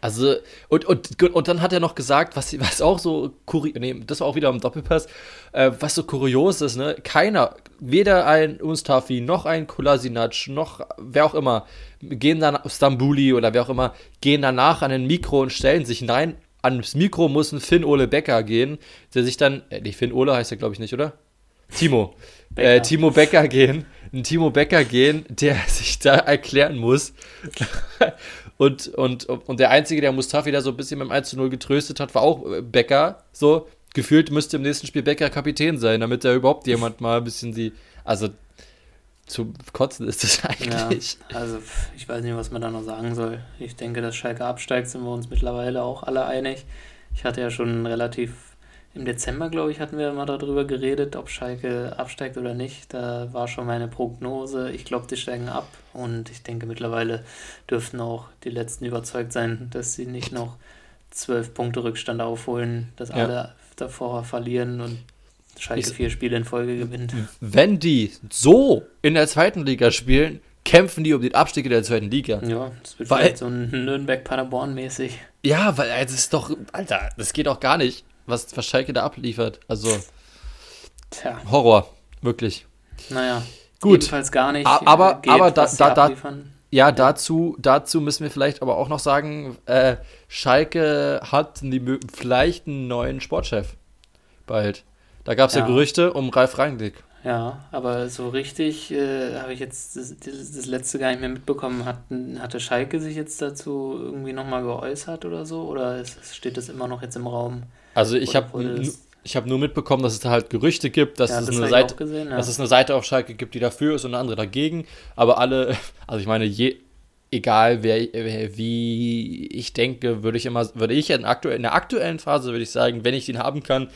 Also, und, und, und dann hat er noch gesagt, was, was auch so kurios, nee, das war auch wieder im Doppelpass, äh, was so kurios ist, ne? Keiner, weder ein Mustafi, noch ein Kolasinac, noch wer auch immer, gehen dann, Stambuli oder wer auch immer, gehen danach an ein Mikro und stellen sich rein ans Mikro muss ein Finn Ole Becker gehen, der sich dann, äh, nicht Finn Ole heißt er glaube ich nicht, oder? Timo. äh, Timo Becker gehen, ein Timo Becker gehen, der sich da erklären muss. und, und, und der Einzige, der Mustafi da so ein bisschen beim 1 zu 0 getröstet hat, war auch äh, Becker. So, gefühlt müsste im nächsten Spiel Becker Kapitän sein, damit da überhaupt jemand mal ein bisschen die, also zu kotzen ist das eigentlich. Ja, also ich weiß nicht, was man da noch sagen soll. Ich denke, dass Schalke absteigt, sind wir uns mittlerweile auch alle einig. Ich hatte ja schon relativ im Dezember, glaube ich, hatten wir mal darüber geredet, ob Schalke absteigt oder nicht. Da war schon meine Prognose. Ich glaube, die steigen ab und ich denke, mittlerweile dürften auch die Letzten überzeugt sein, dass sie nicht noch zwölf Punkte Rückstand aufholen, dass ja. alle davor verlieren und Schalke vier Spiele in Folge gewinnt. Wenn die so in der zweiten Liga spielen, kämpfen die um den Abstieg in der zweiten Liga. Ja, das wird weil, so ein Nürnberg-Paderborn-mäßig. Ja, weil es ist doch, Alter, das geht doch gar nicht, was, was Schalke da abliefert. Also, Tja. Horror, wirklich. Naja, gut. Jedenfalls gar nicht. Aber, geht, aber da, da, da, ja, dazu, dazu müssen wir vielleicht aber auch noch sagen, äh, Schalke hat die, vielleicht einen neuen Sportchef bald. Da gab es ja. ja. Gerüchte um Ralf Rangnick. Ja, aber so richtig äh, habe ich jetzt das, das, letzte gar nicht mehr mitbekommen. Hat, hatte Schalke sich jetzt dazu irgendwie nochmal geäußert oder so? Oder ist, steht das immer noch jetzt im Raum? Also ich habe ich habe nur mitbekommen, dass es da halt Gerüchte gibt, dass, ja, es, das eine Seite, gesehen, ja. dass es eine Seite auf Schalke gibt, die dafür ist und eine andere dagegen. Aber alle, also ich meine, je, egal wer, wer, wie ich denke, würde ich immer, würde ich in, aktuell, in der aktuellen Phase würde ich sagen, wenn ich den haben kann,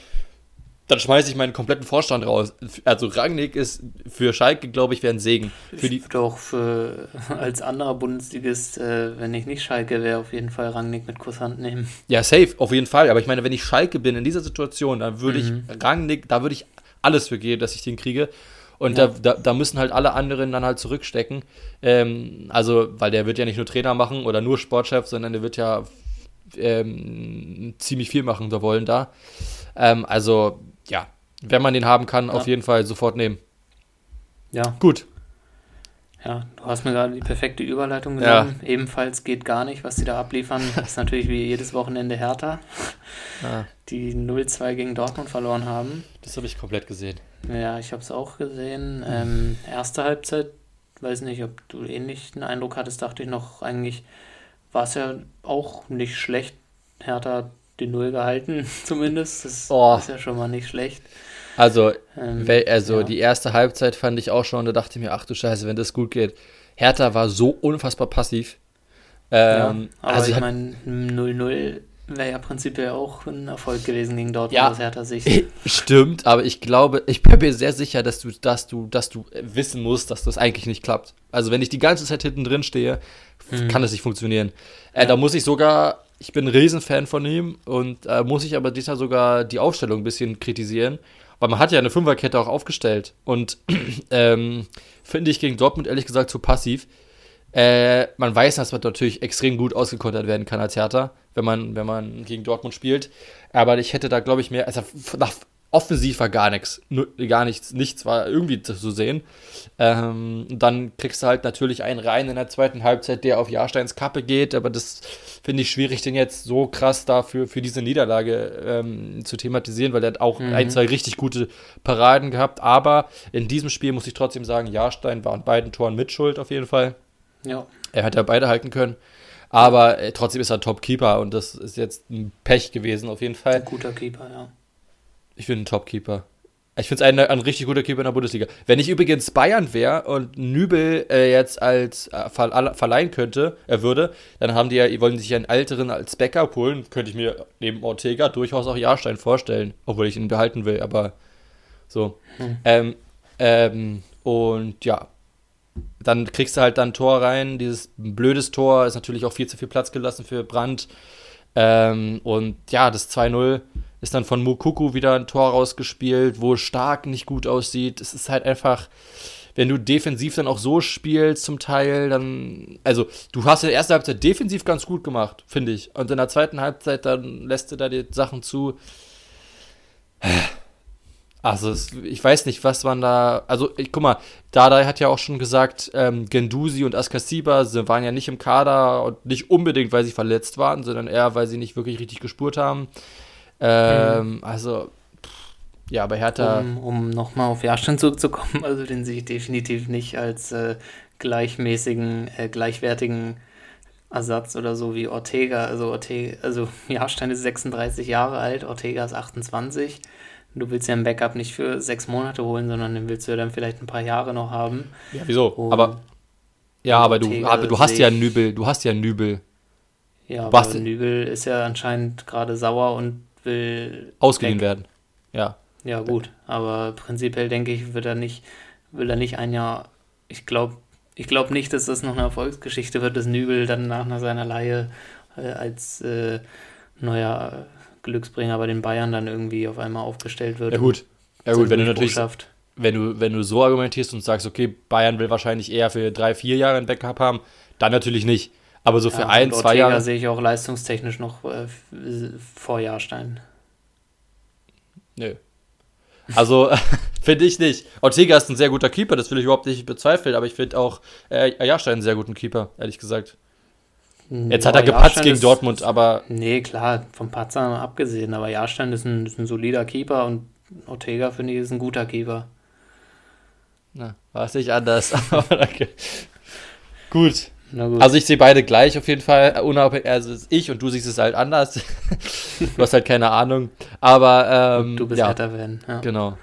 dann schmeiße ich meinen kompletten Vorstand raus. Also Rangnick ist für Schalke, glaube ich, wäre ein Segen. Für ich würde auch für, als anderer Bundesligist, äh, wenn ich nicht Schalke wäre, auf jeden Fall Rangnick mit Kusshand nehmen. Ja, safe, auf jeden Fall. Aber ich meine, wenn ich Schalke bin in dieser Situation, dann würde mhm. ich Rangnick, da würde ich alles für geben, dass ich den kriege. Und ja. da, da, da, müssen halt alle anderen dann halt zurückstecken. Ähm, also, weil der wird ja nicht nur Trainer machen oder nur Sportchef, sondern der wird ja ähm, ziemlich viel machen da wollen da. Ähm, also ja, wenn man den haben kann, ja. auf jeden Fall sofort nehmen. Ja. Gut. Ja, du hast mir gerade die perfekte Überleitung genommen. Ja. Ebenfalls geht gar nicht, was sie da abliefern. Das ist natürlich wie jedes Wochenende Hertha, ja. die 0-2 gegen Dortmund verloren haben. Das habe ich komplett gesehen. Ja, ich habe es auch gesehen. Ähm, erste Halbzeit, weiß nicht, ob du ähnlichen Eindruck hattest, dachte ich noch, eigentlich war es ja auch nicht schlecht. Hertha die Null gehalten, zumindest. Das oh. ist ja schon mal nicht schlecht. Also, ähm, also ja. die erste Halbzeit fand ich auch schon, da dachte ich mir, ach du Scheiße, wenn das gut geht. Hertha war so unfassbar passiv. Ähm, ja, aber also ich meine, 0-0 wäre ja prinzipiell auch ein Erfolg gewesen gegen Dortmund ja, aus Hertha Sicht. Stimmt, aber ich glaube, ich bin mir sehr sicher, dass du, dass du, dass du wissen musst, dass das eigentlich nicht klappt. Also wenn ich die ganze Zeit hinten drin stehe, hm. kann das nicht funktionieren. Äh, ja. Da muss ich sogar ich bin ein Riesenfan von ihm und äh, muss ich aber diesmal sogar die Aufstellung ein bisschen kritisieren, weil man hat ja eine Fünferkette auch aufgestellt und ähm, finde ich gegen Dortmund ehrlich gesagt zu passiv. Äh, man weiß, dass man natürlich extrem gut ausgekontert werden kann als Hertha, wenn man, wenn man gegen Dortmund spielt. Aber ich hätte da, glaube ich, mehr, also nach offensiv war gar nichts, gar nichts, nichts war irgendwie zu sehen. Ähm, dann kriegst du halt natürlich einen rein in der zweiten Halbzeit, der auf Jahrsteins Kappe geht, aber das finde ich schwierig, den jetzt so krass dafür für diese Niederlage ähm, zu thematisieren, weil er hat auch mhm. ein, zwei richtig gute Paraden gehabt, aber in diesem Spiel muss ich trotzdem sagen, Jahrstein war an beiden Toren mitschuld auf jeden Fall. Ja. Er hat ja beide halten können. Aber äh, trotzdem ist er Top-Keeper und das ist jetzt ein Pech gewesen, auf jeden Fall. Ein guter Keeper, ja. Ich finde einen Top-Keeper. Ich finde es ein, ein richtig guter Keeper in der Bundesliga. Wenn ich übrigens Bayern wäre und Nübel äh, jetzt als äh, ver verleihen könnte, er würde, dann haben die ja, wollen sich einen älteren als Backup holen, könnte ich mir neben Ortega durchaus auch Jahrstein vorstellen, obwohl ich ihn behalten will, aber so. Hm. Ähm, ähm, und ja, dann kriegst du halt dann ein Tor rein. Dieses blödes Tor ist natürlich auch viel zu viel Platz gelassen für Brandt. Ähm, und ja, das 2-0 ist dann von Mukuku wieder ein Tor rausgespielt, wo Stark nicht gut aussieht. Es ist halt einfach, wenn du defensiv dann auch so spielst zum Teil, dann, also du hast in der ersten Halbzeit defensiv ganz gut gemacht, finde ich. Und in der zweiten Halbzeit dann lässt du da die Sachen zu. Also es, ich weiß nicht, was man da. Also ich, guck mal, Dada hat ja auch schon gesagt, ähm, Gendusi und Askasiba waren ja nicht im Kader und nicht unbedingt, weil sie verletzt waren, sondern eher, weil sie nicht wirklich richtig gespurt haben. Ähm, mhm. Also, ja, bei Hertha. Um, um nochmal auf Jahrstein zurückzukommen, also den sehe ich definitiv nicht als äh, gleichmäßigen, äh, gleichwertigen Ersatz oder so wie Ortega. Also, Ortega, also Jahrstein ist 36 Jahre alt, Ortega ist 28. Du willst ja ein Backup nicht für sechs Monate holen, sondern den willst du ja dann vielleicht ein paar Jahre noch haben. Ja, wieso? Und aber ja, aber du, aber du hast ja Nübel, du hast ja Nübel. Ja, aber Nübel ist ja anscheinend gerade sauer und will ausgeliehen weg. werden. Ja. Ja, gut. Aber prinzipiell denke ich, wird er nicht, will er nicht ein Jahr. Ich glaube ich glaub nicht, dass das noch eine Erfolgsgeschichte wird, dass Nübel dann nach seiner Leihe äh, als äh, neuer Glücksbringer bei den Bayern dann irgendwie auf einmal aufgestellt wird. Ja, gut. Ja gut, wenn du natürlich, wenn du, wenn du so argumentierst und sagst, okay, Bayern will wahrscheinlich eher für drei, vier Jahre ein Backup haben, dann natürlich nicht. Aber so für ja, ein, zwei Jahre. sehe ich auch leistungstechnisch noch äh, vor Jahrstein. Nö. Also, finde ich nicht. Ortega ist ein sehr guter Keeper, das will ich überhaupt nicht bezweifeln, aber ich finde auch äh, Jahrstein einen sehr guten Keeper, ehrlich gesagt. Jetzt hat er gepatzt gegen ist, Dortmund, aber. Nee, klar, vom Patzer abgesehen, aber Jahrstein ist ein, ist ein solider Keeper und Ortega, finde ich, ist ein guter Keeper. Na, war es nicht anders, aber danke. Gut. Also ich sehe beide gleich auf jeden Fall. Unabhängig, also ich und du siehst es halt anders. du hast halt keine Ahnung. Aber ähm, du bist ja, Fan, ja. Genau.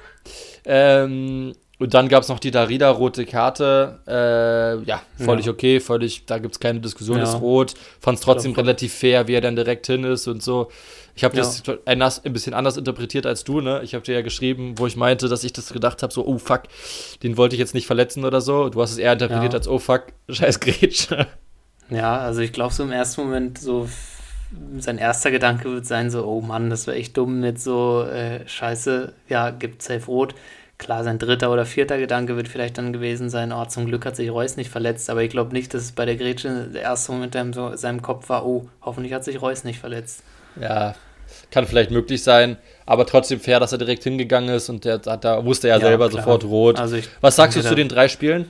Ähm, und dann gab es noch die Darida rote Karte. Äh, ja, völlig ja. okay, völlig, da gibt es keine Diskussion, ja. ist rot. Fand es trotzdem relativ fair, wie er dann direkt hin ist und so. Ich habe ja. das ein, ein, bisschen anders interpretiert als du, ne? Ich habe dir ja geschrieben, wo ich meinte, dass ich das gedacht habe, so, oh fuck, den wollte ich jetzt nicht verletzen oder so. Du hast es eher interpretiert als, oh fuck, scheiß Grätsche. Ja, also ich glaube so im ersten Moment so, sein erster Gedanke wird sein, so, oh Mann, das wäre echt dumm mit so, äh, scheiße, ja, gibt safe rot. Klar, sein dritter oder vierter Gedanke wird vielleicht dann gewesen sein, oh, zum Glück hat sich Reus nicht verletzt, aber ich glaube nicht, dass es bei der Grätsche der erste Moment in seinem Kopf war, oh, hoffentlich hat sich Reus nicht verletzt. Ja, kann vielleicht möglich sein, aber trotzdem fair, dass er direkt hingegangen ist und der hat da wusste er ja, selber klar. sofort rot. Also Was sagst du zu den drei Spielen?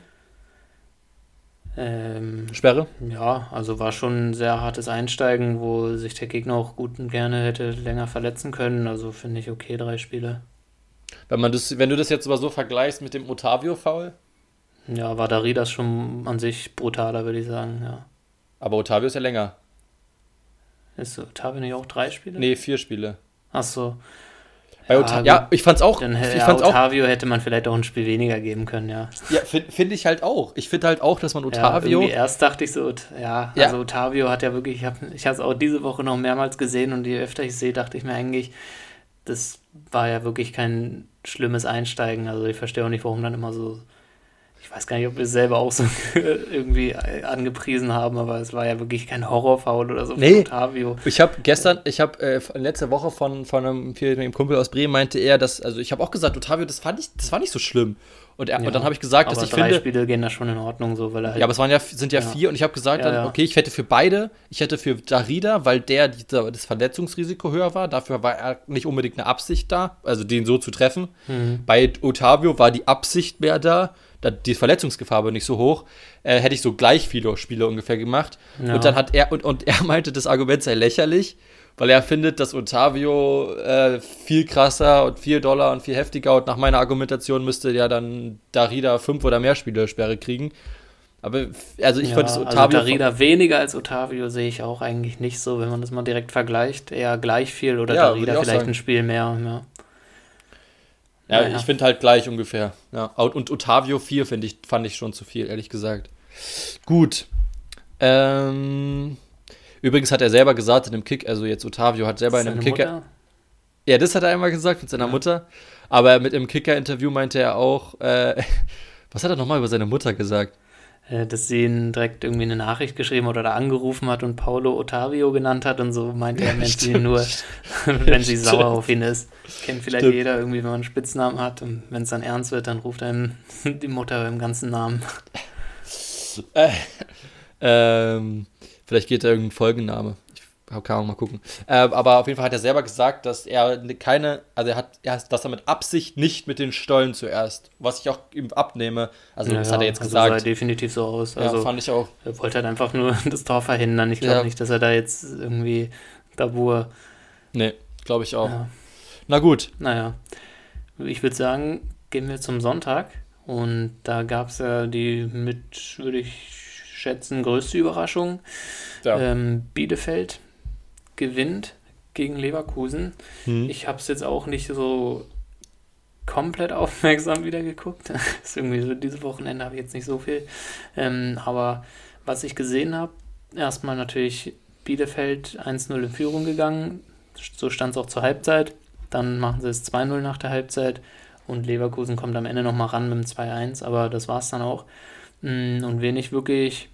Ähm, Sperre? Ja, also war schon ein sehr hartes Einsteigen, wo sich der Gegner auch gut und gerne hätte länger verletzen können. Also finde ich okay, drei Spiele. Wenn, man das, wenn du das jetzt aber so vergleichst mit dem Otavio-Foul? Ja, war Daridas schon an sich brutaler, würde ich sagen, ja. Aber Otavio ist ja länger. Ist Otavio nicht auch drei Spiele? Nee, vier Spiele. Ach so. Bei ja, ja, ich fand's auch. Dann, ich ja, fand's Otavio auch, hätte man vielleicht auch ein Spiel weniger geben können, ja. Ja, finde find ich halt auch. Ich finde halt auch, dass man Otavio. Ja, erst dachte ich so, ja, ja. also Otavio hat ja wirklich, ich habe ich es auch diese Woche noch mehrmals gesehen und je öfter ich sehe, dachte ich mir eigentlich, das war ja wirklich kein schlimmes Einsteigen. Also ich verstehe auch nicht, warum dann immer so. Ich weiß gar nicht, ob wir es selber auch so irgendwie angepriesen haben, aber es war ja wirklich kein Horrorfoul oder so nee. Ich habe gestern, ich habe äh, letzte Woche von, von einem, einem Kumpel aus Bremen meinte er, dass, also ich habe auch gesagt, Otavio, das fand ich, das war nicht so schlimm. Und, er, ja, und dann habe ich gesagt, dass ich drei finde. Spiele gehen da schon in Ordnung, so, weil er halt Ja, aber es waren ja, sind ja, ja. vier und ich habe gesagt, ja, dann, okay, ich hätte für beide, ich hätte für Darida, weil der dieser, das Verletzungsrisiko höher war, dafür war er nicht unbedingt eine Absicht da, also den so zu treffen. Mhm. Bei Otavio war die Absicht mehr da die Verletzungsgefahr war nicht so hoch, äh, hätte ich so gleich viele Spiele ungefähr gemacht. Und dann hat er, und, und er meinte, das Argument sei lächerlich weil er findet, dass Otavio äh, viel krasser und viel doller und viel heftiger und nach meiner Argumentation müsste ja dann Darida fünf oder mehr Spielersperre kriegen. Aber also ich ja, fand es Otavio. Also Darida weniger als Otavio sehe ich auch eigentlich nicht so, wenn man das mal direkt vergleicht. Eher gleich viel oder ja, Darida vielleicht ein Spiel mehr. Ja, ja, ja. ich finde halt gleich ungefähr. Ja. Und Otavio 4 ich, fand ich schon zu viel, ehrlich gesagt. Gut. Ähm. Übrigens hat er selber gesagt in einem Kick, also jetzt Otavio hat selber in einem Kicker. Mutter? Ja, das hat er einmal gesagt mit seiner ja. Mutter. Aber mit einem Kicker-Interview meinte er auch, äh, was hat er nochmal über seine Mutter gesagt? Äh, dass sie ihn direkt irgendwie eine Nachricht geschrieben hat oder angerufen hat und Paulo Otavio genannt hat und so meinte er, nennt sie nur, wenn sie sauer auf ihn ist. Kennt vielleicht stimmt. jeder irgendwie, wenn man einen Spitznamen hat und wenn es dann ernst wird, dann ruft einem die Mutter beim ganzen Namen. Äh, ähm, Vielleicht geht da irgendein Folgenname. Ich kann auch mal gucken. Äh, aber auf jeden Fall hat er selber gesagt, dass er keine, also er hat, er hat, dass er mit Absicht nicht mit den Stollen zuerst, was ich auch ihm abnehme. Also ja, das hat er jetzt also gesagt. sah definitiv so aus. Also ja, fand ich auch. Er wollte halt einfach nur das Tor verhindern. Ich glaube ja. nicht, dass er da jetzt irgendwie Dabur. Nee, glaube ich auch. Ja. Na gut. Naja. Ich würde sagen, gehen wir zum Sonntag. Und da gab es ja die mit, würde ich schätzen, größte Überraschung. Ja. Ähm, Bielefeld gewinnt gegen Leverkusen. Hm. Ich habe es jetzt auch nicht so komplett aufmerksam wieder geguckt. ist irgendwie so, dieses Wochenende habe ich jetzt nicht so viel. Ähm, aber was ich gesehen habe, erstmal natürlich Bielefeld 1-0 in Führung gegangen. So stand es auch zur Halbzeit. Dann machen sie es 2-0 nach der Halbzeit und Leverkusen kommt am Ende nochmal ran mit dem 2-1, aber das war es dann auch. Mm, und wen ich wirklich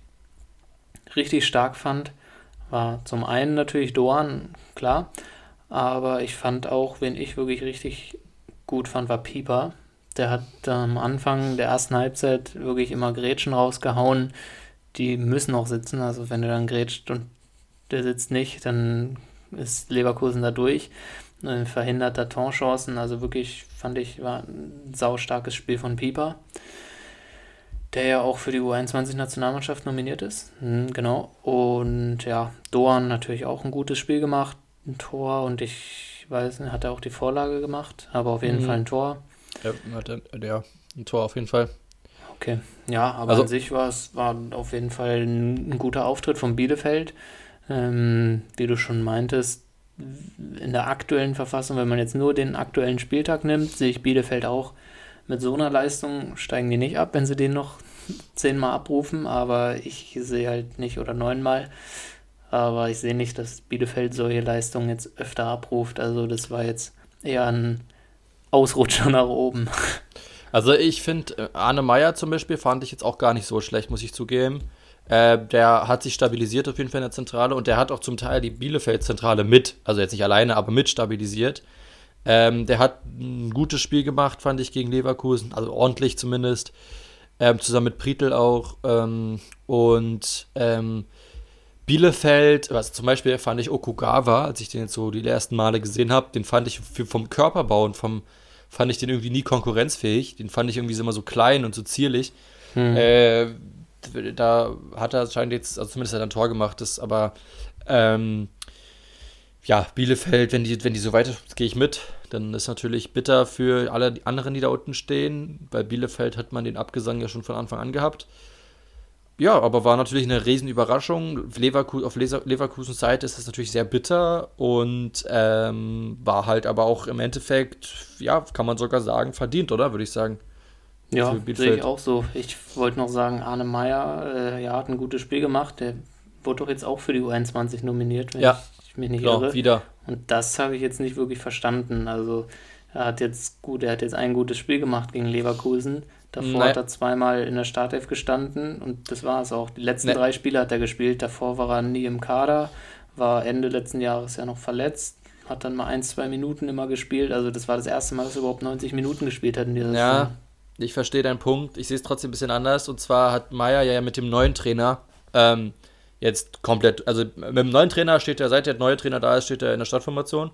richtig stark fand, war zum einen natürlich Doan, klar, aber ich fand auch, wen ich wirklich richtig gut fand, war Pieper. Der hat am Anfang der ersten Halbzeit wirklich immer Grätschen rausgehauen. Die müssen auch sitzen. Also wenn du dann grätscht und der sitzt nicht, dann ist Leverkusen da durch. Verhindert da Torchancen. Also wirklich fand ich, war ein saustarkes Spiel von Pieper. Der ja auch für die U21-Nationalmannschaft nominiert ist. Mhm, genau. Und ja, Doan natürlich auch ein gutes Spiel gemacht. Ein Tor und ich weiß nicht, hat er auch die Vorlage gemacht, aber auf jeden mhm. Fall ein Tor. Ja, ja, ein Tor auf jeden Fall. Okay, ja, aber also, an sich war es war auf jeden Fall ein, ein guter Auftritt von Bielefeld. Ähm, wie du schon meintest, in der aktuellen Verfassung, wenn man jetzt nur den aktuellen Spieltag nimmt, sehe ich Bielefeld auch mit so einer Leistung steigen die nicht ab, wenn sie den noch zehnmal abrufen, aber ich sehe halt nicht oder neunmal. Aber ich sehe nicht, dass Bielefeld solche Leistungen jetzt öfter abruft. Also das war jetzt eher ein Ausrutscher nach oben. Also ich finde, äh, Arne Meyer zum Beispiel fand ich jetzt auch gar nicht so schlecht, muss ich zugeben. Äh, der hat sich stabilisiert auf jeden Fall in der Zentrale und der hat auch zum Teil die Bielefeld-Zentrale mit, also jetzt nicht alleine, aber mit stabilisiert. Ähm, der hat ein gutes Spiel gemacht, fand ich, gegen Leverkusen, also ordentlich zumindest. Ähm, zusammen mit Prietl auch. Ähm, und ähm, Bielefeld, was zum Beispiel fand ich Okugawa, als ich den jetzt so die ersten Male gesehen habe, den fand ich vom Körperbau und vom, fand ich den irgendwie nie konkurrenzfähig. Den fand ich irgendwie immer so klein und so zierlich. Hm. Äh, da hat er anscheinend jetzt, also zumindest hat er ein Tor gemacht, das, aber ähm, ja, Bielefeld, wenn die, wenn die so weiter, gehe ich mit, dann ist natürlich bitter für alle anderen, die da unten stehen. Bei Bielefeld hat man den Abgesang ja schon von Anfang an gehabt. Ja, aber war natürlich eine riesen Überraschung. Leverkusen, auf Leverkusens Seite ist das natürlich sehr bitter und ähm, war halt aber auch im Endeffekt, ja, kann man sogar sagen, verdient, oder? Würde ich sagen. Ja, sehe ich auch so. Ich wollte noch sagen, Arne Meyer äh, ja, hat ein gutes Spiel gemacht. Der wurde doch jetzt auch für die U21 nominiert, wenn ja, ich mich nicht klar, irre. wieder. Und das habe ich jetzt nicht wirklich verstanden. Also er hat jetzt gut, er hat jetzt ein gutes Spiel gemacht gegen Leverkusen. Davor Nein. hat er zweimal in der Startelf gestanden und das war es auch. Die letzten Nein. drei Spiele hat er gespielt. Davor war er nie im Kader, war Ende letzten Jahres ja noch verletzt, hat dann mal ein, zwei Minuten immer gespielt. Also das war das erste Mal, dass er überhaupt 90 Minuten gespielt hat in dieser ja, Saison. Ich verstehe deinen Punkt. Ich sehe es trotzdem ein bisschen anders. Und zwar hat Meier ja mit dem neuen Trainer ähm, jetzt komplett, also mit dem neuen Trainer steht er, seit der neue Trainer da ist, steht er in der Stadtformation.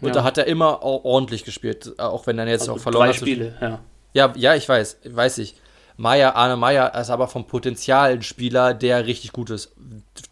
Und ja. da hat er immer ordentlich gespielt, auch wenn er jetzt also auch verloren drei hat. Spiele, ja. Ja, ja, ich weiß, weiß ich. Meier, Arne Meier ist aber vom Potenzial ein Spieler, der richtig gut ist.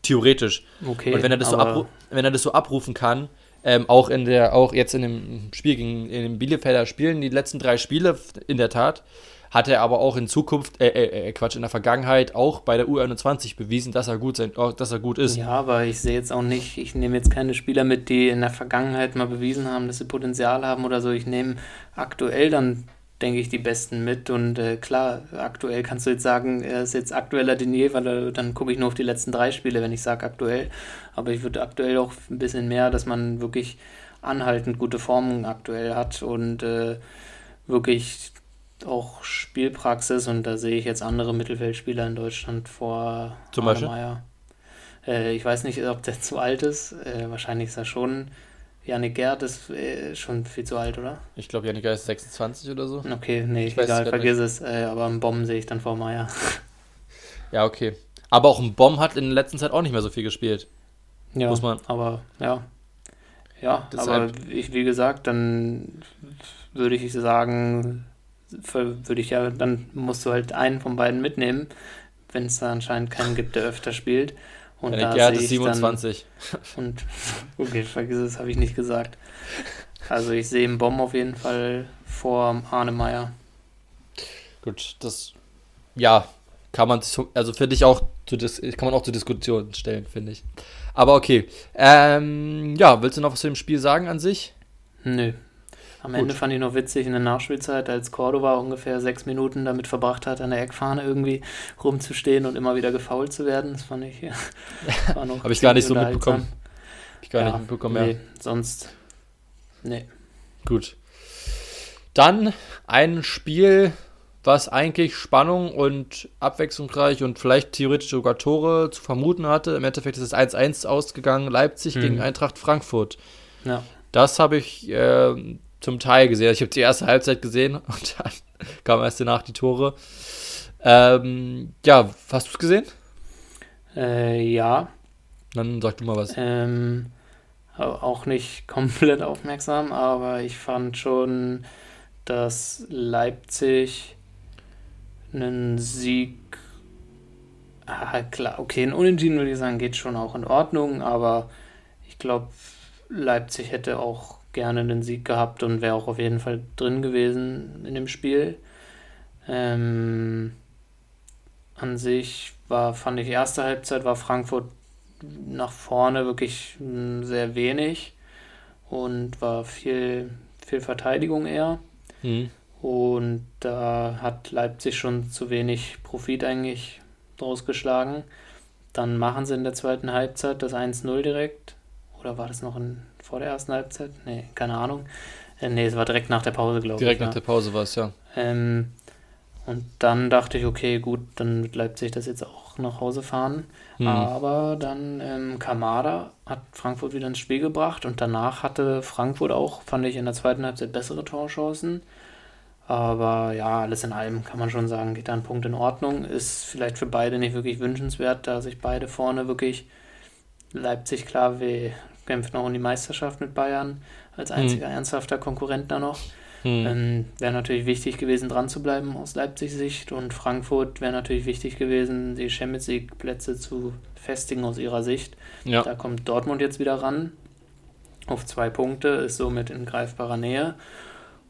Theoretisch. Okay. Und wenn er das, so, wenn er das so abrufen kann, ähm, auch in der, auch jetzt in dem Spiel gegen in den Bielefelder Spielen, die letzten drei Spiele, in der Tat, hat er aber auch in Zukunft, äh, äh, äh Quatsch, in der Vergangenheit auch bei der U21 bewiesen, dass er gut sein, dass er gut ist. Ja, aber ich sehe jetzt auch nicht, ich nehme jetzt keine Spieler mit, die in der Vergangenheit mal bewiesen haben, dass sie Potenzial haben oder so. Ich nehme aktuell dann denke ich, die Besten mit. Und äh, klar, aktuell kannst du jetzt sagen, er ist jetzt aktueller denn je, weil äh, dann gucke ich nur auf die letzten drei Spiele, wenn ich sage aktuell. Aber ich würde aktuell auch ein bisschen mehr, dass man wirklich anhaltend gute Formen aktuell hat und äh, wirklich auch Spielpraxis. Und da sehe ich jetzt andere Mittelfeldspieler in Deutschland vor Zum Beispiel? Meier. Äh, ich weiß nicht, ob der zu alt ist. Äh, wahrscheinlich ist er schon Janik Gerd ist äh, schon viel zu alt, oder? Ich glaube, Janik Gerd ist 26 oder so. Okay, nee, ich egal, vergiss nicht. es. Äh, aber einen Bomben sehe ich dann vor Meier. Ja, okay. Aber auch ein Bomb hat in der letzten Zeit auch nicht mehr so viel gespielt. Ja, Muss man. aber ja. Ja, Deshalb. aber ich, wie gesagt, dann würde ich sagen, würde ich ja, dann musst du halt einen von beiden mitnehmen, wenn es da anscheinend keinen gibt, der öfter spielt. Und Janik Gerd ist 27. Dann, und okay, vergiss es, habe ich nicht gesagt. Also ich sehe einen Bomb auf jeden Fall vor Arne Meyer. Gut, das ja, kann man also finde ich auch zu kann man auch zur Diskussion stellen, finde ich. Aber okay. Ähm, ja, willst du noch was zu dem Spiel sagen an sich? Nö, am Gut. Ende fand ich noch witzig in der Nachspielzeit, als Cordova ungefähr sechs Minuten damit verbracht hat, an der Eckfahne irgendwie rumzustehen und immer wieder gefault zu werden. Das fand ich noch Habe ich gar nicht so mitbekommen. Ich gar ja, nicht mitbekommen, nee, ja. sonst. Nee. Gut. Dann ein Spiel, was eigentlich Spannung und abwechslungsreich und vielleicht theoretisch sogar Tore zu vermuten hatte. Im Endeffekt ist es 1-1 ausgegangen, Leipzig hm. gegen Eintracht Frankfurt. Ja. Das habe ich äh, zum Teil gesehen. Ich habe die erste Halbzeit gesehen und dann kam erst danach die Tore. Ähm, ja, hast du es gesehen? Äh, ja. Dann sag du mal was. Ähm, auch nicht komplett aufmerksam, aber ich fand schon, dass Leipzig einen Sieg. Ah, klar, okay, ein Unentschieden würde ich sagen, geht schon auch in Ordnung, aber ich glaube, Leipzig hätte auch gerne einen Sieg gehabt und wäre auch auf jeden Fall drin gewesen in dem Spiel. Ähm, an sich war, fand ich, erste Halbzeit war Frankfurt nach vorne wirklich hm, sehr wenig und war viel, viel Verteidigung eher. Mhm. Und da hat Leipzig schon zu wenig Profit eigentlich draus geschlagen. Dann machen sie in der zweiten Halbzeit das 1-0 direkt. Oder war das noch in, vor der ersten Halbzeit? Nee, keine Ahnung. Äh, nee, es war direkt nach der Pause, glaube ich. Direkt nach ja. der Pause war es, ja. Ähm, und dann dachte ich, okay, gut, dann wird Leipzig das jetzt auch nach Hause fahren. Mhm. Aber dann ähm, Kamada hat Frankfurt wieder ins Spiel gebracht und danach hatte Frankfurt auch, fand ich, in der zweiten Halbzeit bessere Torchancen. Aber ja, alles in allem kann man schon sagen, geht da ein Punkt in Ordnung. Ist vielleicht für beide nicht wirklich wünschenswert, da sich beide vorne wirklich Leipzig, klar, wir kämpfen noch um die Meisterschaft mit Bayern als einziger mhm. ernsthafter Konkurrent da noch. Hm. Ähm, wäre natürlich wichtig gewesen, dran zu bleiben aus Leipzigs Sicht. Und Frankfurt wäre natürlich wichtig gewesen, die Champions League-Plätze zu festigen aus ihrer Sicht. Ja. Da kommt Dortmund jetzt wieder ran. Auf zwei Punkte, ist somit in greifbarer Nähe.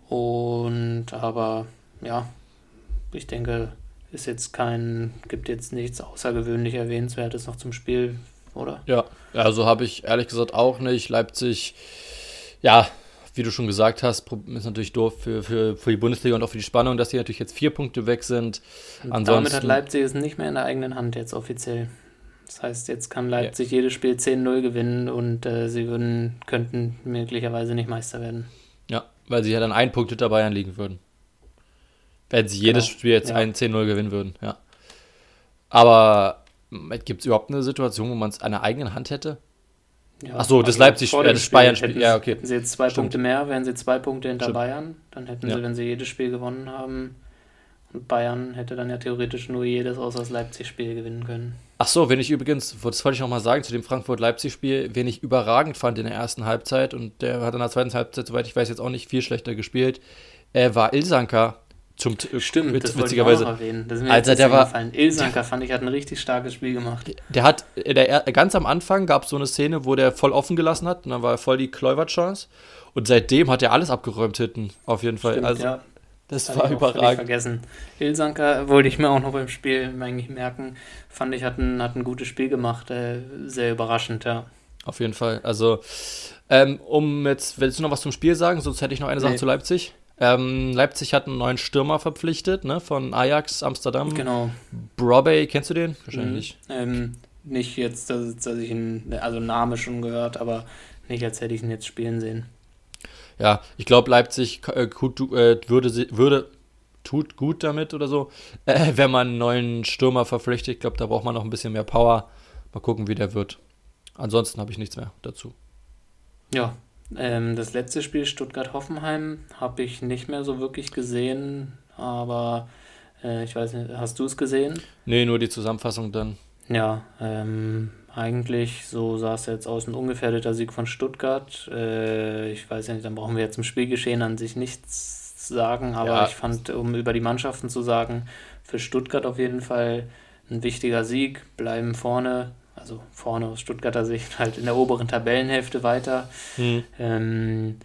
Und aber ja, ich denke, ist jetzt kein, gibt jetzt nichts außergewöhnlich Erwähnenswertes noch zum Spiel, oder? Ja, also habe ich ehrlich gesagt auch nicht. Leipzig, ja, wie du schon gesagt hast, ist natürlich doof für, für, für die Bundesliga und auch für die Spannung, dass die natürlich jetzt vier Punkte weg sind. Ansonsten, damit hat Leipzig es nicht mehr in der eigenen Hand jetzt offiziell. Das heißt, jetzt kann Leipzig ja. jedes Spiel 10-0 gewinnen und äh, sie würden, könnten möglicherweise nicht Meister werden. Ja, weil sie ja dann einen Punkt hinter Bayern liegen würden. Wenn sie jedes genau. Spiel jetzt ja. ein 10-0 gewinnen würden, ja. Aber gibt es überhaupt eine Situation, wo man es an der eigenen Hand hätte? Ja, Ach so, das also Leipzig, äh, das Bayern-Spiel. Ja, okay. Hätten sie jetzt zwei Stimmt. Punkte mehr, wären sie zwei Punkte hinter Stimmt. Bayern. Dann hätten ja. sie, wenn sie jedes Spiel gewonnen haben, und Bayern hätte dann ja theoretisch nur jedes außer das Leipzig-Spiel gewinnen können. Ach so, wenn ich übrigens, das wollte ich noch mal sagen zu dem Frankfurt-Leipzig-Spiel, wen ich überragend fand in der ersten Halbzeit und der hat in der zweiten Halbzeit, soweit ich weiß, jetzt auch nicht viel schlechter gespielt, äh, war Ilsanka. Zum Stimmt, witz, das witzigerweise. Ich auch noch erwähnen. Das ist mir also der war, gefallen. Ilsanker fand ich hat ein richtig starkes Spiel gemacht. Der hat der, ganz am Anfang gab es so eine Szene, wo der voll offen gelassen hat und dann war er voll die Kluivert-Chance und seitdem hat er alles abgeräumt hinten auf jeden Fall. Stimmt, also ja. das, das war überragend. vergessen. Ilsanker wollte ich mir auch noch beim Spiel eigentlich merken. Fand ich hat ein, hat ein gutes Spiel gemacht, äh, sehr überraschend, ja. Auf jeden Fall. Also ähm, um jetzt willst du noch was zum Spiel sagen? Sonst hätte ich noch eine nee. Sache zu Leipzig. Ähm, Leipzig hat einen neuen Stürmer verpflichtet, ne, von Ajax Amsterdam. Genau. Brobe, kennst du den? Wahrscheinlich mhm. ähm, nicht jetzt, dass, dass ich ihn, also Name schon gehört, aber nicht, als hätte ich ihn jetzt spielen sehen. Ja, ich glaube, Leipzig äh, äh, würde, würde, tut gut damit oder so, äh, wenn man einen neuen Stürmer verpflichtet. Ich glaube, da braucht man noch ein bisschen mehr Power. Mal gucken, wie der wird. Ansonsten habe ich nichts mehr dazu. Ja, ähm, das letzte Spiel Stuttgart-Hoffenheim habe ich nicht mehr so wirklich gesehen, aber äh, ich weiß nicht, hast du es gesehen? Nee, nur die Zusammenfassung dann. Ja, ähm, eigentlich so sah es jetzt aus, ein ungefährdeter Sieg von Stuttgart. Äh, ich weiß ja nicht, dann brauchen wir jetzt zum Spielgeschehen an sich nichts sagen, aber ja. ich fand, um über die Mannschaften zu sagen, für Stuttgart auf jeden Fall ein wichtiger Sieg, bleiben vorne, also vorne aus Stuttgarter Sicht, halt in der oberen Tabellenhälfte weiter. Mhm. Ähm,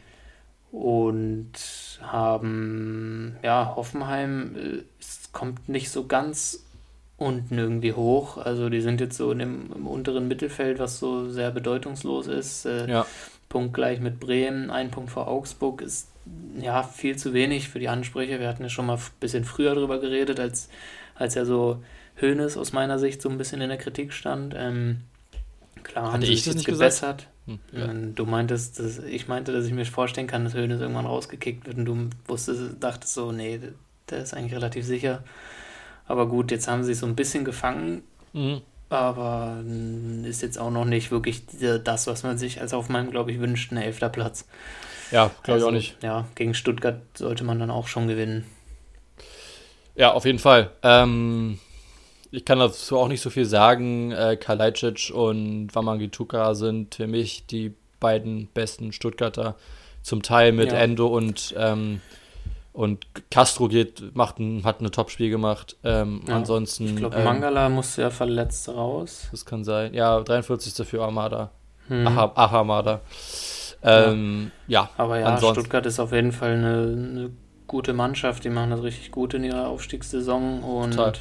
und haben, ja, Hoffenheim, äh, es kommt nicht so ganz unten irgendwie hoch. Also die sind jetzt so in dem, im unteren Mittelfeld, was so sehr bedeutungslos ist. Äh, ja. gleich mit Bremen, ein Punkt vor Augsburg ist ja viel zu wenig für die Ansprüche. Wir hatten ja schon mal ein bisschen früher drüber geredet, als, als er so Hönes aus meiner Sicht so ein bisschen in der Kritik stand. Ähm, klar, Hatte ich das nicht gebessert. Hm, ja. Du meintest, dass, ich meinte, dass ich mir vorstellen kann, dass Hönes irgendwann rausgekickt wird und du wusstest, dachtest so, nee, der ist eigentlich relativ sicher. Aber gut, jetzt haben sie sich so ein bisschen gefangen, mhm. aber ist jetzt auch noch nicht wirklich das, was man sich als auf meinem, glaube ich, wünscht, ein elfter Platz. Ja, glaube also, ich auch nicht. Ja, gegen Stuttgart sollte man dann auch schon gewinnen. Ja, auf jeden Fall. Ähm, ich kann dazu auch nicht so viel sagen. Äh, Kalajdzic und Wamangituka sind für mich die beiden besten Stuttgarter. Zum Teil mit ja. Endo und, ähm, und Castro geht, macht ein, hat ein Top-Spiel gemacht. Ähm, ja. Ansonsten. Ich glaube, ähm, Mangala muss ja verletzt raus. Das kann sein. Ja, 43. für Armada. Hm. Aha, Ahamada. Ähm, ja. ja. Aber ja, ansonsten. Stuttgart ist auf jeden Fall eine, eine gute Mannschaft. Die machen das richtig gut in ihrer Aufstiegssaison. Und, Total.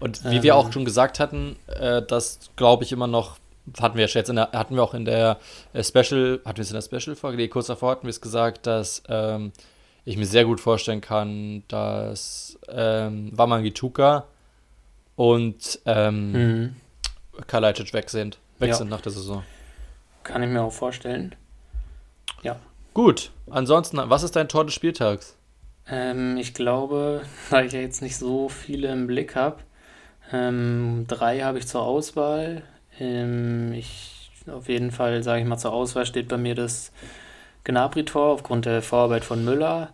Und wie ähm, wir auch schon gesagt hatten, äh, das glaube ich immer noch hatten wir jetzt in der, hatten wir auch in der äh, Special, hatten wir es in der Special-Folge, nee, kurz davor hatten wir es gesagt, dass ähm, ich mir sehr gut vorstellen kann, dass ähm, Wamangituka und ähm, mhm. Kalajdzic weg sind, weg ja. sind nach der Saison. Kann ich mir auch vorstellen. Ja. Gut, ansonsten, was ist dein Tor des Spieltags? Ähm, ich glaube, da ich ja jetzt nicht so viele im Blick habe, ähm, drei habe ich zur Auswahl. Ähm, ich, auf jeden Fall, sage ich mal, zur Auswahl steht bei mir das Gnabry-Tor aufgrund der Vorarbeit von Müller.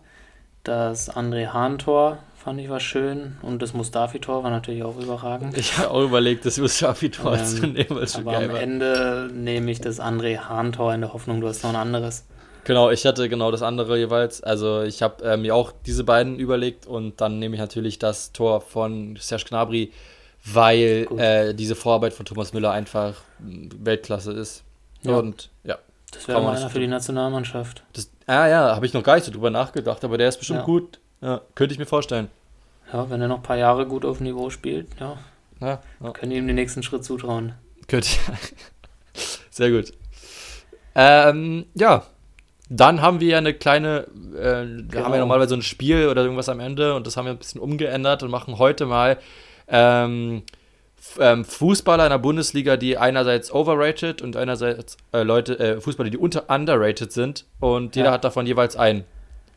Das André Hahn-Tor fand ich war schön und das Mustafi-Tor war natürlich auch überragend. Ich habe auch überlegt, das Mustafi-Tor ähm, zu nehmen, weil es schon geil am war. Ende nehme ich das André Hahn-Tor in der Hoffnung, du hast noch ein anderes. Genau, ich hatte genau das andere jeweils. Also ich habe äh, mir auch diese beiden überlegt und dann nehme ich natürlich das Tor von Serge Gnabry weil äh, diese Vorarbeit von Thomas Müller einfach Weltklasse ist. Ja. Und ja. Das wäre mal einer für die Nationalmannschaft. Das, ah ja, habe ich noch gar nicht so drüber nachgedacht, aber der ist bestimmt ja. gut. Ja, könnte ich mir vorstellen. Ja, wenn er noch ein paar Jahre gut auf Niveau spielt, ja. ja, ja. Können ihm den nächsten Schritt zutrauen. Könnte Sehr gut. Ähm, ja, dann haben wir ja eine kleine, äh, wir haben ja genau. normalerweise so ein Spiel oder irgendwas am Ende und das haben wir ein bisschen umgeändert und machen heute mal ähm, ähm, Fußballer in der Bundesliga, die einerseits overrated und einerseits äh, Leute, äh, Fußballer, die unter underrated sind und jeder ja. hat davon jeweils einen.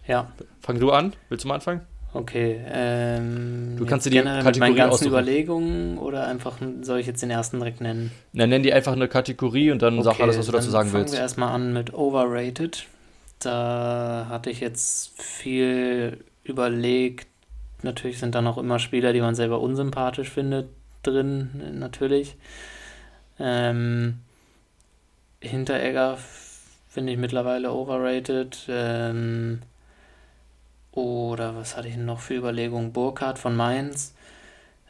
Ja. Fang du an? Willst du mal anfangen? Okay. Ähm, du kannst dir die Kategorie mit meinen ganzen aussuchen. Überlegungen oder einfach soll ich jetzt den ersten direkt nennen? Na, nenn die einfach eine Kategorie und dann okay, sag alles, was du dazu sagen willst. Fangen wir erstmal an mit overrated. Da hatte ich jetzt viel überlegt, Natürlich sind dann auch immer Spieler, die man selber unsympathisch findet, drin, natürlich. Ähm, Hinteregger finde ich mittlerweile overrated. Ähm, oder was hatte ich noch für Überlegungen? Burkhardt von Mainz.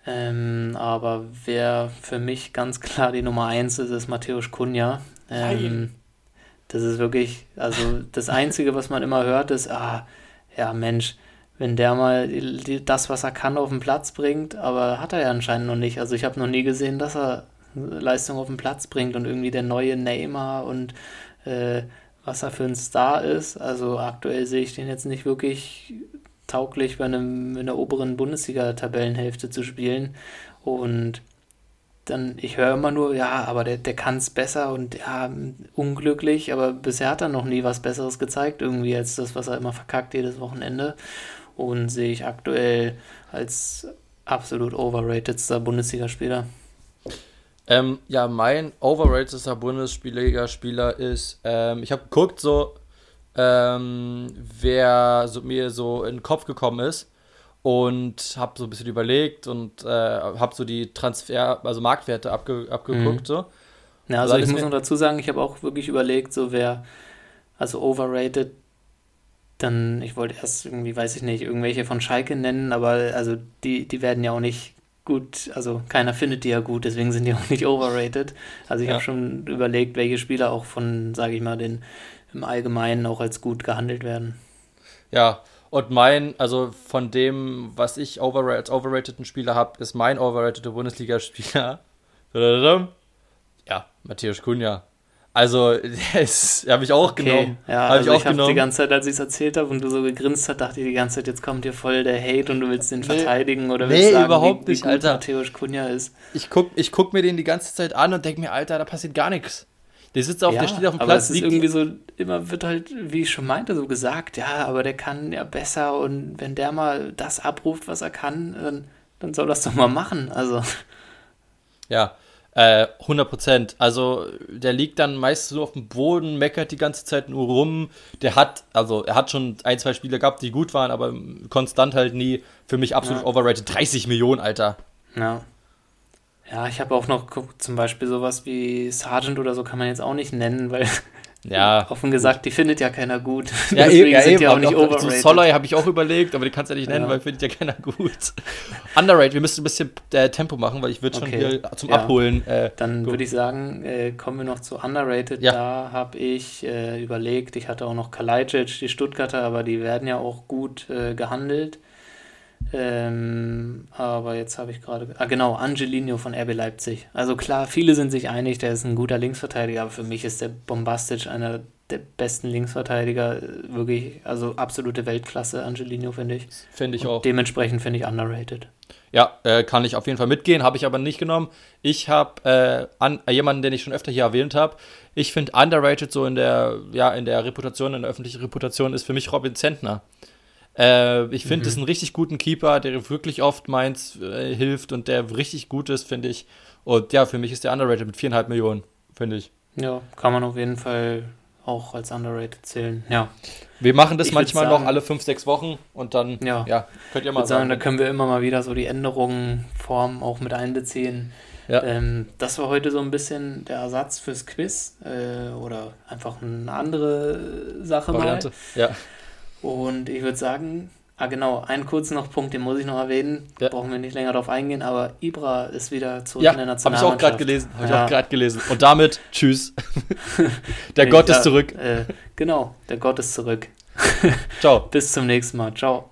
Ähm, aber wer für mich ganz klar die Nummer 1 ist, ist Matthäus Kunja. Ähm, das ist wirklich, also das Einzige, was man immer hört, ist, ah, ja Mensch, wenn der mal das, was er kann, auf den Platz bringt, aber hat er ja anscheinend noch nicht. Also ich habe noch nie gesehen, dass er Leistung auf den Platz bringt und irgendwie der neue Neymar und äh, was er für ein Star ist. Also aktuell sehe ich den jetzt nicht wirklich tauglich bei einem in der oberen Bundesliga-Tabellenhälfte zu spielen. Und dann, ich höre immer nur, ja, aber der, der kann es besser und ja, unglücklich, aber bisher hat er noch nie was Besseres gezeigt, irgendwie, als das, was er immer verkackt jedes Wochenende und sehe ich aktuell als absolut overratedster Bundesligaspieler. Ähm, ja, mein overratedster Bundesligaspieler ist, ähm, ich habe geguckt, so, ähm, wer so, mir so in den Kopf gekommen ist und habe so ein bisschen überlegt und äh, habe so die Transfer, also Marktwerte abge, abgeguckt. Mhm. So. Ja, also, also ich muss noch dazu sagen, ich habe auch wirklich überlegt, so wer, also overrated dann, ich wollte erst irgendwie, weiß ich nicht, irgendwelche von Schalke nennen, aber also die, die werden ja auch nicht gut, also keiner findet die ja gut, deswegen sind die auch nicht overrated. Also ich ja. habe schon überlegt, welche Spieler auch von, sage ich mal, den im Allgemeinen auch als gut gehandelt werden. Ja, und mein, also von dem, was ich over, als overrateden Spieler habe, ist mein overrateder Bundesligaspieler. Ja, Matthias Kunja. Also, das habe ich auch okay. genommen. Ja, hab also ich, ich habe die ganze Zeit, als ich es erzählt habe und du so gegrinst hast, dachte ich die ganze Zeit, jetzt kommt dir voll der Hate und du willst den nee, verteidigen oder willst nee, sagen, überhaupt wie, nicht, wie Alter. Matthäus Kunja ist. Ich guck, ich guck mir den die ganze Zeit an und denke mir, Alter, da passiert gar nichts. Der sitzt auf, ja, der steht auf dem aber Platz. Es ist irgendwie so, immer wird halt, wie ich schon meinte, so gesagt, ja, aber der kann ja besser und wenn der mal das abruft, was er kann, dann, dann soll das doch mal machen. Also. Ja, Äh, 100 Prozent. Also der liegt dann meistens so auf dem Boden, meckert die ganze Zeit nur rum. Der hat, also er hat schon ein, zwei Spiele gehabt, die gut waren, aber konstant halt nie. Für mich absolut ja. overrated. 30 Millionen, Alter. Ja. Ja, ich habe auch noch zum Beispiel sowas wie Sergeant oder so kann man jetzt auch nicht nennen, weil ja, offen gesagt, die findet ja keiner gut. Ja, Deswegen ja, sind eben, die auch nicht overrated. Zu Soloy habe ich auch überlegt, aber die kannst du ja nicht nennen, ja. weil findet ja keiner gut. Underrated, wir müssen ein bisschen äh, Tempo machen, weil ich würde okay. schon hier zum ja. Abholen. Äh, Dann würde ich sagen, äh, kommen wir noch zu Underrated. Ja. Da habe ich äh, überlegt, ich hatte auch noch Kalajdzic, die Stuttgarter, aber die werden ja auch gut äh, gehandelt. Ähm, aber jetzt habe ich gerade. Ah, genau, Angelino von RB Leipzig. Also klar, viele sind sich einig, der ist ein guter Linksverteidiger, aber für mich ist der Bombastisch einer der besten Linksverteidiger. Wirklich, also absolute Weltklasse, Angelino, finde ich. Finde ich Und auch. Dementsprechend finde ich underrated. Ja, äh, kann ich auf jeden Fall mitgehen, habe ich aber nicht genommen. Ich habe äh, jemanden, den ich schon öfter hier erwähnt habe. Ich finde underrated so in der, ja, in der Reputation, in der öffentlichen Reputation ist für mich Robin Zentner. Äh, ich finde, mhm. das ist ein richtig guten Keeper, der wirklich oft Mainz äh, hilft und der richtig gut ist, finde ich. Und ja, für mich ist der underrated mit viereinhalb Millionen, finde ich. Ja, kann man auf jeden Fall auch als underrated zählen, ja. Wir machen das ich manchmal sagen, noch alle fünf, sechs Wochen und dann, ja, ja könnt ihr mal sagen. sagen. Da können wir immer mal wieder so die Änderungen, Form auch mit einbeziehen. Ja. Ähm, das war heute so ein bisschen der Ersatz fürs Quiz äh, oder einfach eine andere Sache Variante. mal. Ja. Und ich würde sagen, ah genau, einen kurzen noch Punkt, den muss ich noch erwähnen. Ja. Brauchen wir nicht länger darauf eingehen, aber Ibra ist wieder zurück ja, in der Nationalmannschaft. Habe ich auch gerade gelesen. Habe ja. ich auch gerade gelesen. Und damit tschüss. der Gott ist zurück. Äh, genau, der Gott ist zurück. Ciao. Bis zum nächsten Mal. Ciao.